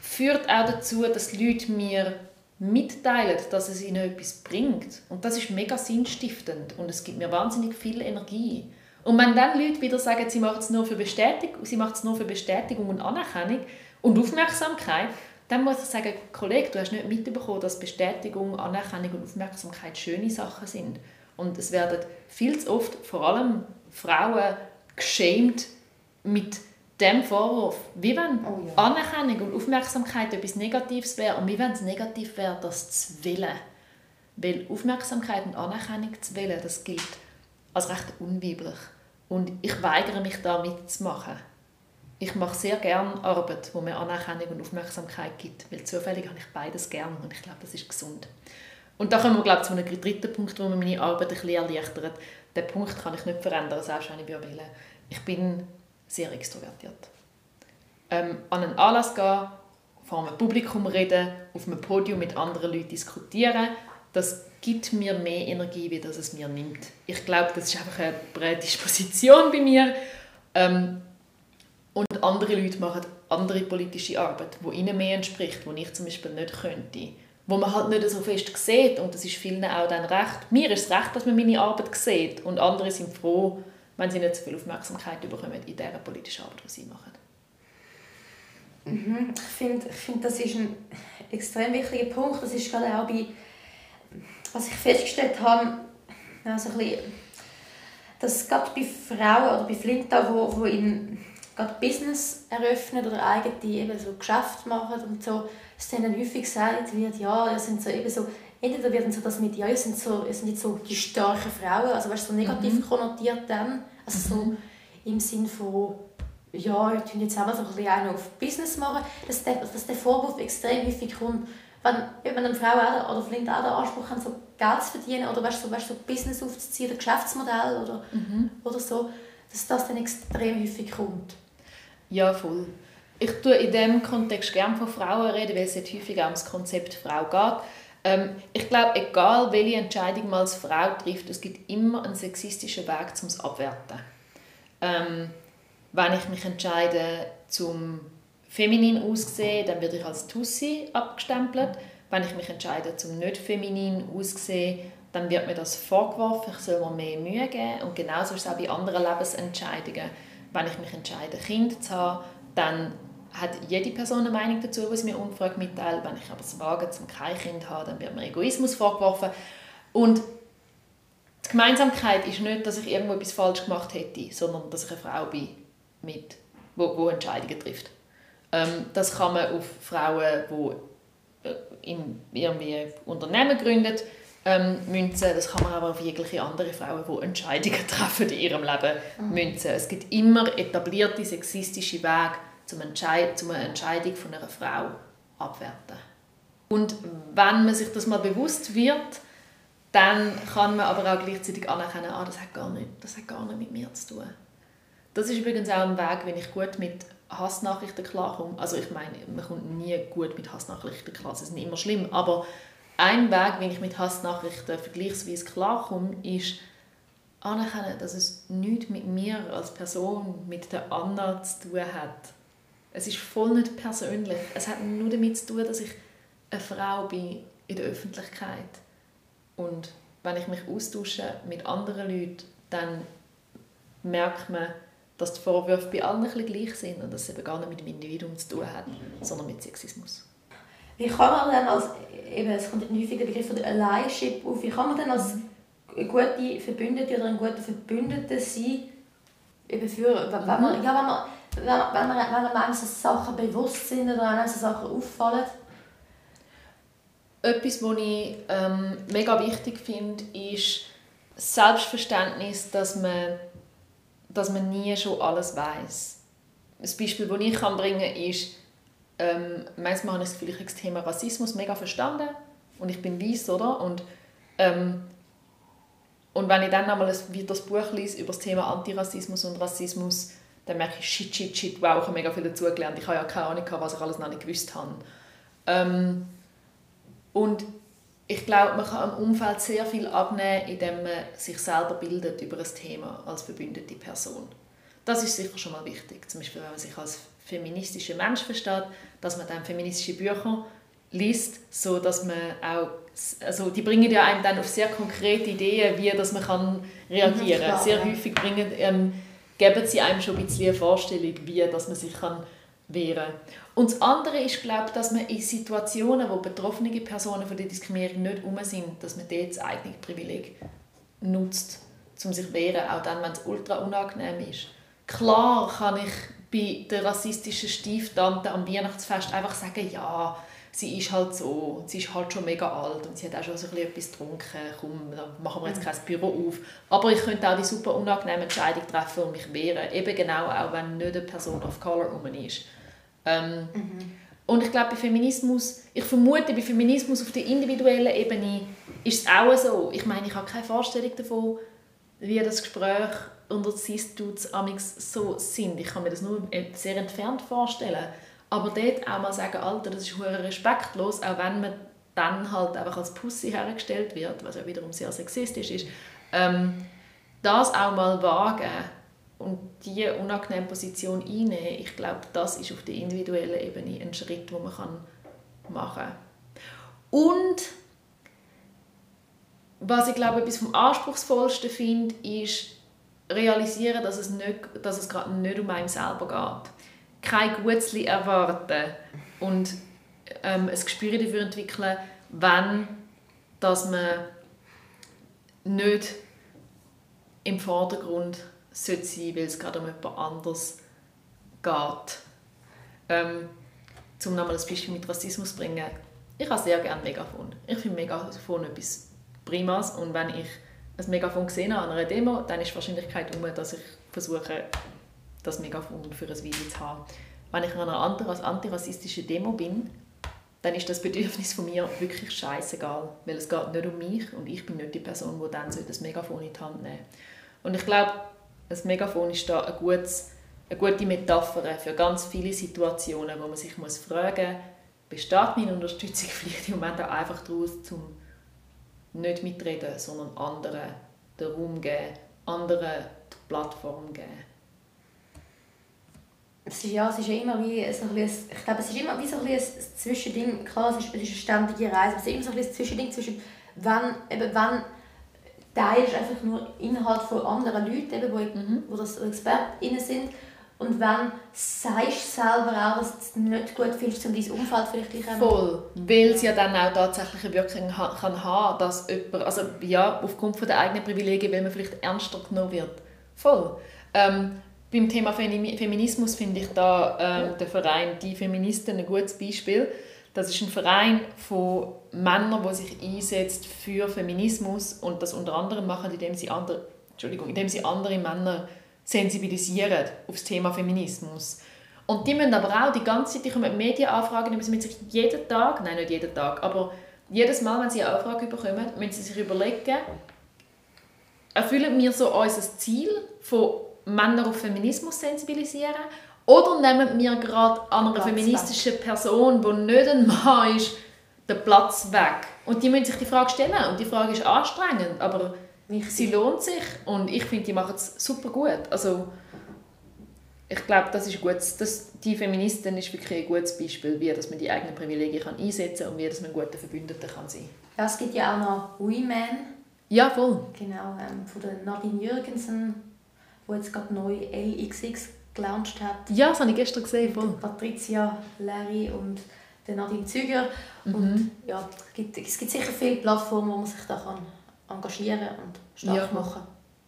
führt auch dazu, dass Leute mir mitteilen, dass es ihnen etwas bringt. Und das ist mega sinnstiftend und es gibt mir wahnsinnig viel Energie. Und wenn dann Leute wieder sagen, sie machen es nur für Bestätigung, sie machen es nur für Bestätigung und Anerkennung und Aufmerksamkeit, dann muss ich sagen, Kollege, du hast nicht mitbekommen, dass Bestätigung, Anerkennung und Aufmerksamkeit schöne Sachen sind. Und es werden viel zu oft vor allem Frauen geschämt mit dem Vorwurf. Wie wenn oh ja. Anerkennung und Aufmerksamkeit etwas Negatives wäre und wie wenn es negativ wäre, das zu wollen. Weil Aufmerksamkeit und Anerkennung zu wollen, das gilt als recht unweiblich. Und ich weigere mich da mitzumachen. Ich mache sehr gerne Arbeit, wo mir Anerkennung und Aufmerksamkeit gibt, weil zufällig habe ich beides gern und ich glaube, das ist gesund. Und da kommen wir, glaube ich, zu einem dritten Punkt, wo mir meine Arbeit ein bisschen erleichtert. Den Punkt kann ich nicht verändern, selbst wenn ich will. Ich bin sehr extrovertiert. ähm, an einen Anlass gehen, vor einem Publikum reden, auf einem Podium mit anderen Leuten diskutieren, das gibt mir mehr Energie, wie das es mir nimmt. Ich glaube, das ist einfach eine Prädisposition bei mir. Ähm, und andere Leute machen andere politische Arbeit, die ihnen mehr entspricht, die ich zum Beispiel nicht könnte. Wo man halt nicht so fest sieht und das ist vielen auch dann recht. Mir ist es recht, dass man meine Arbeit sieht und andere sind froh, wenn sie nicht so viel Aufmerksamkeit bekommen in dieser politischen Arbeit, die sie machen. Mhm. Ich finde, ich find, das ist ein extrem wichtiger Punkt. Das ist gerade auch bei, was ich festgestellt habe, also ein bisschen, dass gerade bei Frauen oder bei Flinta, wo, wo in gerade Business eröffnen oder eigene eben so Geschäft machen und so, dass dann häufig gesagt wird, ja, ihr sind so eben so, entweder wird so das mit, ja, ihr sind, so, ihr sind jetzt so die starken Frauen, also weißt, so negativ mhm. konnotiert dann, also mhm. so im Sinn von, ja, ihr tun jetzt einfach so ein bisschen auf Business machen, dass der, dass der Vorwurf extrem häufig kommt, wenn, wenn eine Frau auch, oder vielleicht auch den Anspruch hat, so Geld zu verdienen oder weißt, so, weißt, so Business aufzuziehen, ein Geschäftsmodell oder, mhm. oder so, dass das dann extrem häufig kommt. Ja, voll. Ich tue in diesem Kontext gerne von Frauen reden, weil es häufig auch um das Konzept Frau geht. Ähm, ich glaube, egal welche Entscheidung man als Frau trifft, es gibt immer einen sexistischen Weg zum Abwerten. Ähm, wenn ich mich entscheide, zum feminin auszusehen, dann werde ich als Tussi abgestempelt. Wenn ich mich entscheide, zum nicht feminin auszusehen, dann wird mir das vorgeworfen, ich soll mir mehr Mühe geben. Und genauso ist es auch bei anderen Lebensentscheidungen wenn ich mich entscheide, ein Kind zu haben, dann hat jede Person eine Meinung dazu, was mir Umfrage mitteilt. Wenn ich aber es wage, zum kein Kind zu haben, dann wird mir Egoismus vorgeworfen. Und die Gemeinsamkeit ist nicht, dass ich irgendwo etwas falsch gemacht hätte, sondern dass ich eine Frau bin, mit, wo, wo Entscheidungen trifft. Ähm, das kann man auf Frauen, die äh, in, irgendwie Unternehmen gründen, ähm, münzen. Das kann man aber auf jegliche andere Frauen, die Entscheidungen treffen in ihrem Leben, mhm. münzen. Es gibt immer etablierte sexistische Wege, zum Entscheid zum eine Entscheidung von einer Frau abwerten. Und wenn man sich das mal bewusst wird, dann kann man aber auch gleichzeitig anerkennen, ah, das hat gar nicht, das hat gar nicht mit mir zu tun. Das ist übrigens auch ein Weg, wenn ich gut mit Hassnachrichten klarkomme. Also ich meine, man kommt nie gut mit Hassnachrichten klar, sie sind immer schlimm, aber ein Weg, wie ich mit Hassnachrichten vergleichsweise klarkomme, ist anerkennen, dass es nichts mit mir als Person, mit der Anna zu tun hat. Es ist voll nicht persönlich. Es hat nur damit zu tun, dass ich eine Frau bin in der Öffentlichkeit. Und wenn ich mich austausche mit anderen Leuten, dann merkt man, dass die Vorwürfe bei allen ein bisschen gleich sind und dass es eben gar nicht mit dem Individuum zu tun hat, sondern mit Sexismus. Wie kann man dann als, eben, es kommt ein häufiger Begriff von der Allyship auf, wie kann man dann als gute Verbündete oder ein guter Verbündeter sein, eben für, wenn man, mhm. ja, wenn man, wenn, wenn, man, wenn einem so Sachen bewusst sind oder einem so Sachen auffallen? Etwas, was ich ähm, mega wichtig finde, ist das Selbstverständnis, dass man, dass man nie schon alles weiß. Ein Beispiel, das ich bringen kann, ist, ähm, manchmal habe ich das Gefühl, ich habe das Thema Rassismus mega verstanden und ich bin weiß, oder? Und, ähm, und wenn ich dann einmal wieder das Buch lese über das Thema Antirassismus und Rassismus, dann merke ich, shit, shit, shit, wow, ich habe mega viel dazugelernt. Ich habe ja keine Ahnung, was ich alles noch nicht gewusst habe. Ähm, und ich glaube, man kann im Umfeld sehr viel abnehmen, indem man sich selber bildet über ein Thema als verbündete Person. Das ist sicher schon mal wichtig. Zum Beispiel, wenn man sich als feministischer Mensch versteht, dass man dann feministische Bücher liest, so dass man auch also die bringen ja einem dann auf sehr konkrete Ideen, wie dass man kann reagieren kann. Mhm, sehr häufig bringen, ähm, geben sie einem schon ein bisschen eine Vorstellung, wie dass man sich kann wehren kann. Und das andere ist, glaube ich, dass man in Situationen, wo betroffene Personen von der Diskriminierung nicht um sind, dass man dort das eigene Privileg nutzt, um sich zu wehren, auch dann, wenn es ultra unangenehm ist. Klar kann ich bei der rassistischen Stieftante am Weihnachtsfest einfach sagen, ja, sie ist halt so, sie ist halt schon mega alt und sie hat auch schon so ein etwas getrunken, komm, da machen wir jetzt kein Büro auf. Aber ich könnte auch die super unangenehme Entscheidung treffen und mich wehren, eben genau auch, wenn nicht eine Person of Color rum ist. Ähm, mhm. Und ich glaube, bei Feminismus, ich vermute, bei Feminismus auf der individuellen Ebene ist es auch so. Ich meine, ich habe keine Vorstellung davon, wie das Gespräch unter Cis-Dudes so sind. Ich kann mir das nur sehr entfernt vorstellen. Aber dort auch mal sagen, Alter, das ist respektlos, auch wenn man dann halt einfach als Pussy hergestellt wird, was ja wiederum sehr sexistisch ist. Ähm, das auch mal wagen und diese unangenehme Position einnehmen, ich glaube, das ist auf der individuellen Ebene ein Schritt, den man machen kann. Und was ich glaube, etwas vom anspruchsvollsten finde, ist realisieren, dass es, nicht, dass es gerade nicht um einen selber geht. Kein Gutzli erwarten und ähm, ein Gespür dafür entwickeln, wenn dass man nicht im Vordergrund sollte sein, weil es gerade um jemand anderes geht. Ähm, um nochmal ein Beispiel mit Rassismus zu bringen. Ich habe sehr gerne Megafon. Ich finde Megafon etwas Primas und wenn ich ein Megafon gesehen habe an einer Demo, dann ist die Wahrscheinlichkeit um, dass ich versuche, das Megafon für ein Video zu haben. Wenn ich an einer antirassistischen Demo bin, dann ist das Bedürfnis von mir wirklich scheißegal, weil es geht nicht um mich und ich bin nicht die Person, die dann das Megafon in die Hand nehmen Und ich glaube, das Megafon ist da ein gutes, eine gute Metapher für ganz viele Situationen, wo man sich fragen muss, besteht meine Unterstützung vielleicht im Moment auch einfach daraus, zum nicht mitreden, sondern anderen den Raum geben, anderen die Plattform geben. Es ist, ja, es ist ja immer wie so ein bisschen, ich glaube, es ist immer wie so ein, ein Zwischending. Klar, es ist, es ist eine ständige Reise, aber es ist immer so ein, ein Zwischending zwischen, wenn, eben, wenn teilst einfach nur Inhalt von anderen Leuten, eben, die, mhm. wo das ExpertInnen sind, und wenn sagst du selber auch, dass du nicht gut findest, um dein Umfeld vielleicht gleich Voll, weil es ja dann auch tatsächlich eine Wirkung kann haben dass jemand, also ja, aufgrund von der eigenen Privilegien, weil man vielleicht ernster genommen wird. Voll. Ähm, beim Thema Feminismus finde ich da ähm, der Verein Die Feministen ein gutes Beispiel. Das ist ein Verein von Männern, die sich einsetzt für Feminismus und das unter anderem machen, indem sie andere, Entschuldigung, indem sie andere Männer sensibilisieren auf das Thema Feminismus. Und die müssen aber auch die ganze Zeit, die kommen Medienanfragen, müssen sich jeden Tag, nein nicht jeden Tag, aber jedes Mal, wenn sie eine Anfrage bekommen, müssen sie sich überlegen, erfüllen wir so unser Ziel von Männer auf Feminismus sensibilisieren oder nehmen wir gerade an einer Platz feministischen weg. Person, die nicht ein Mann ist, den Platz weg? Und die müssen sich die Frage stellen und die Frage ist anstrengend, aber sie lohnt sich und ich finde, die machen es super gut. Also ich glaube, das ist gut. Das, die Feministin ist wirklich ein gutes Beispiel, wie dass man die eigenen Privilegien kann einsetzen kann und wie dass man ein guter Verbündeter kann sein kann. es gibt ja auch noch Women. Ja, voll. Genau, ähm, von der Nadine Jürgensen, die jetzt gerade neu LXX gelauncht hat. Ja, das habe ich gestern gesehen. Voll. Patricia Larry und der Nadine Züger. Mhm. Und ja, es gibt, es gibt sicher viele Plattformen, wo man sich da kann engagieren und stark ja, machen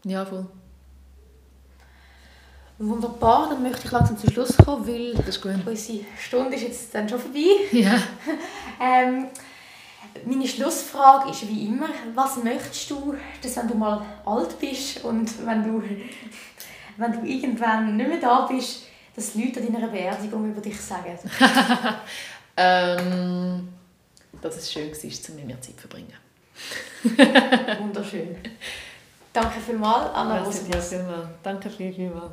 Ja, voll. Wunderbar, dann möchte ich langsam zum Schluss kommen, weil unsere Stunde ist jetzt dann schon vorbei. Ja. ähm, meine Schlussfrage ist wie immer, was möchtest du, dass wenn du mal alt bist und wenn du, wenn du irgendwann nicht mehr da bist, dass Leute an deiner Beerdigung über dich sagen? ähm, dass es schön war, um mit mir Zeit zu verbringen. Wunderschön. Danke vielmals, Anna Merci, Danke viel, vielmals.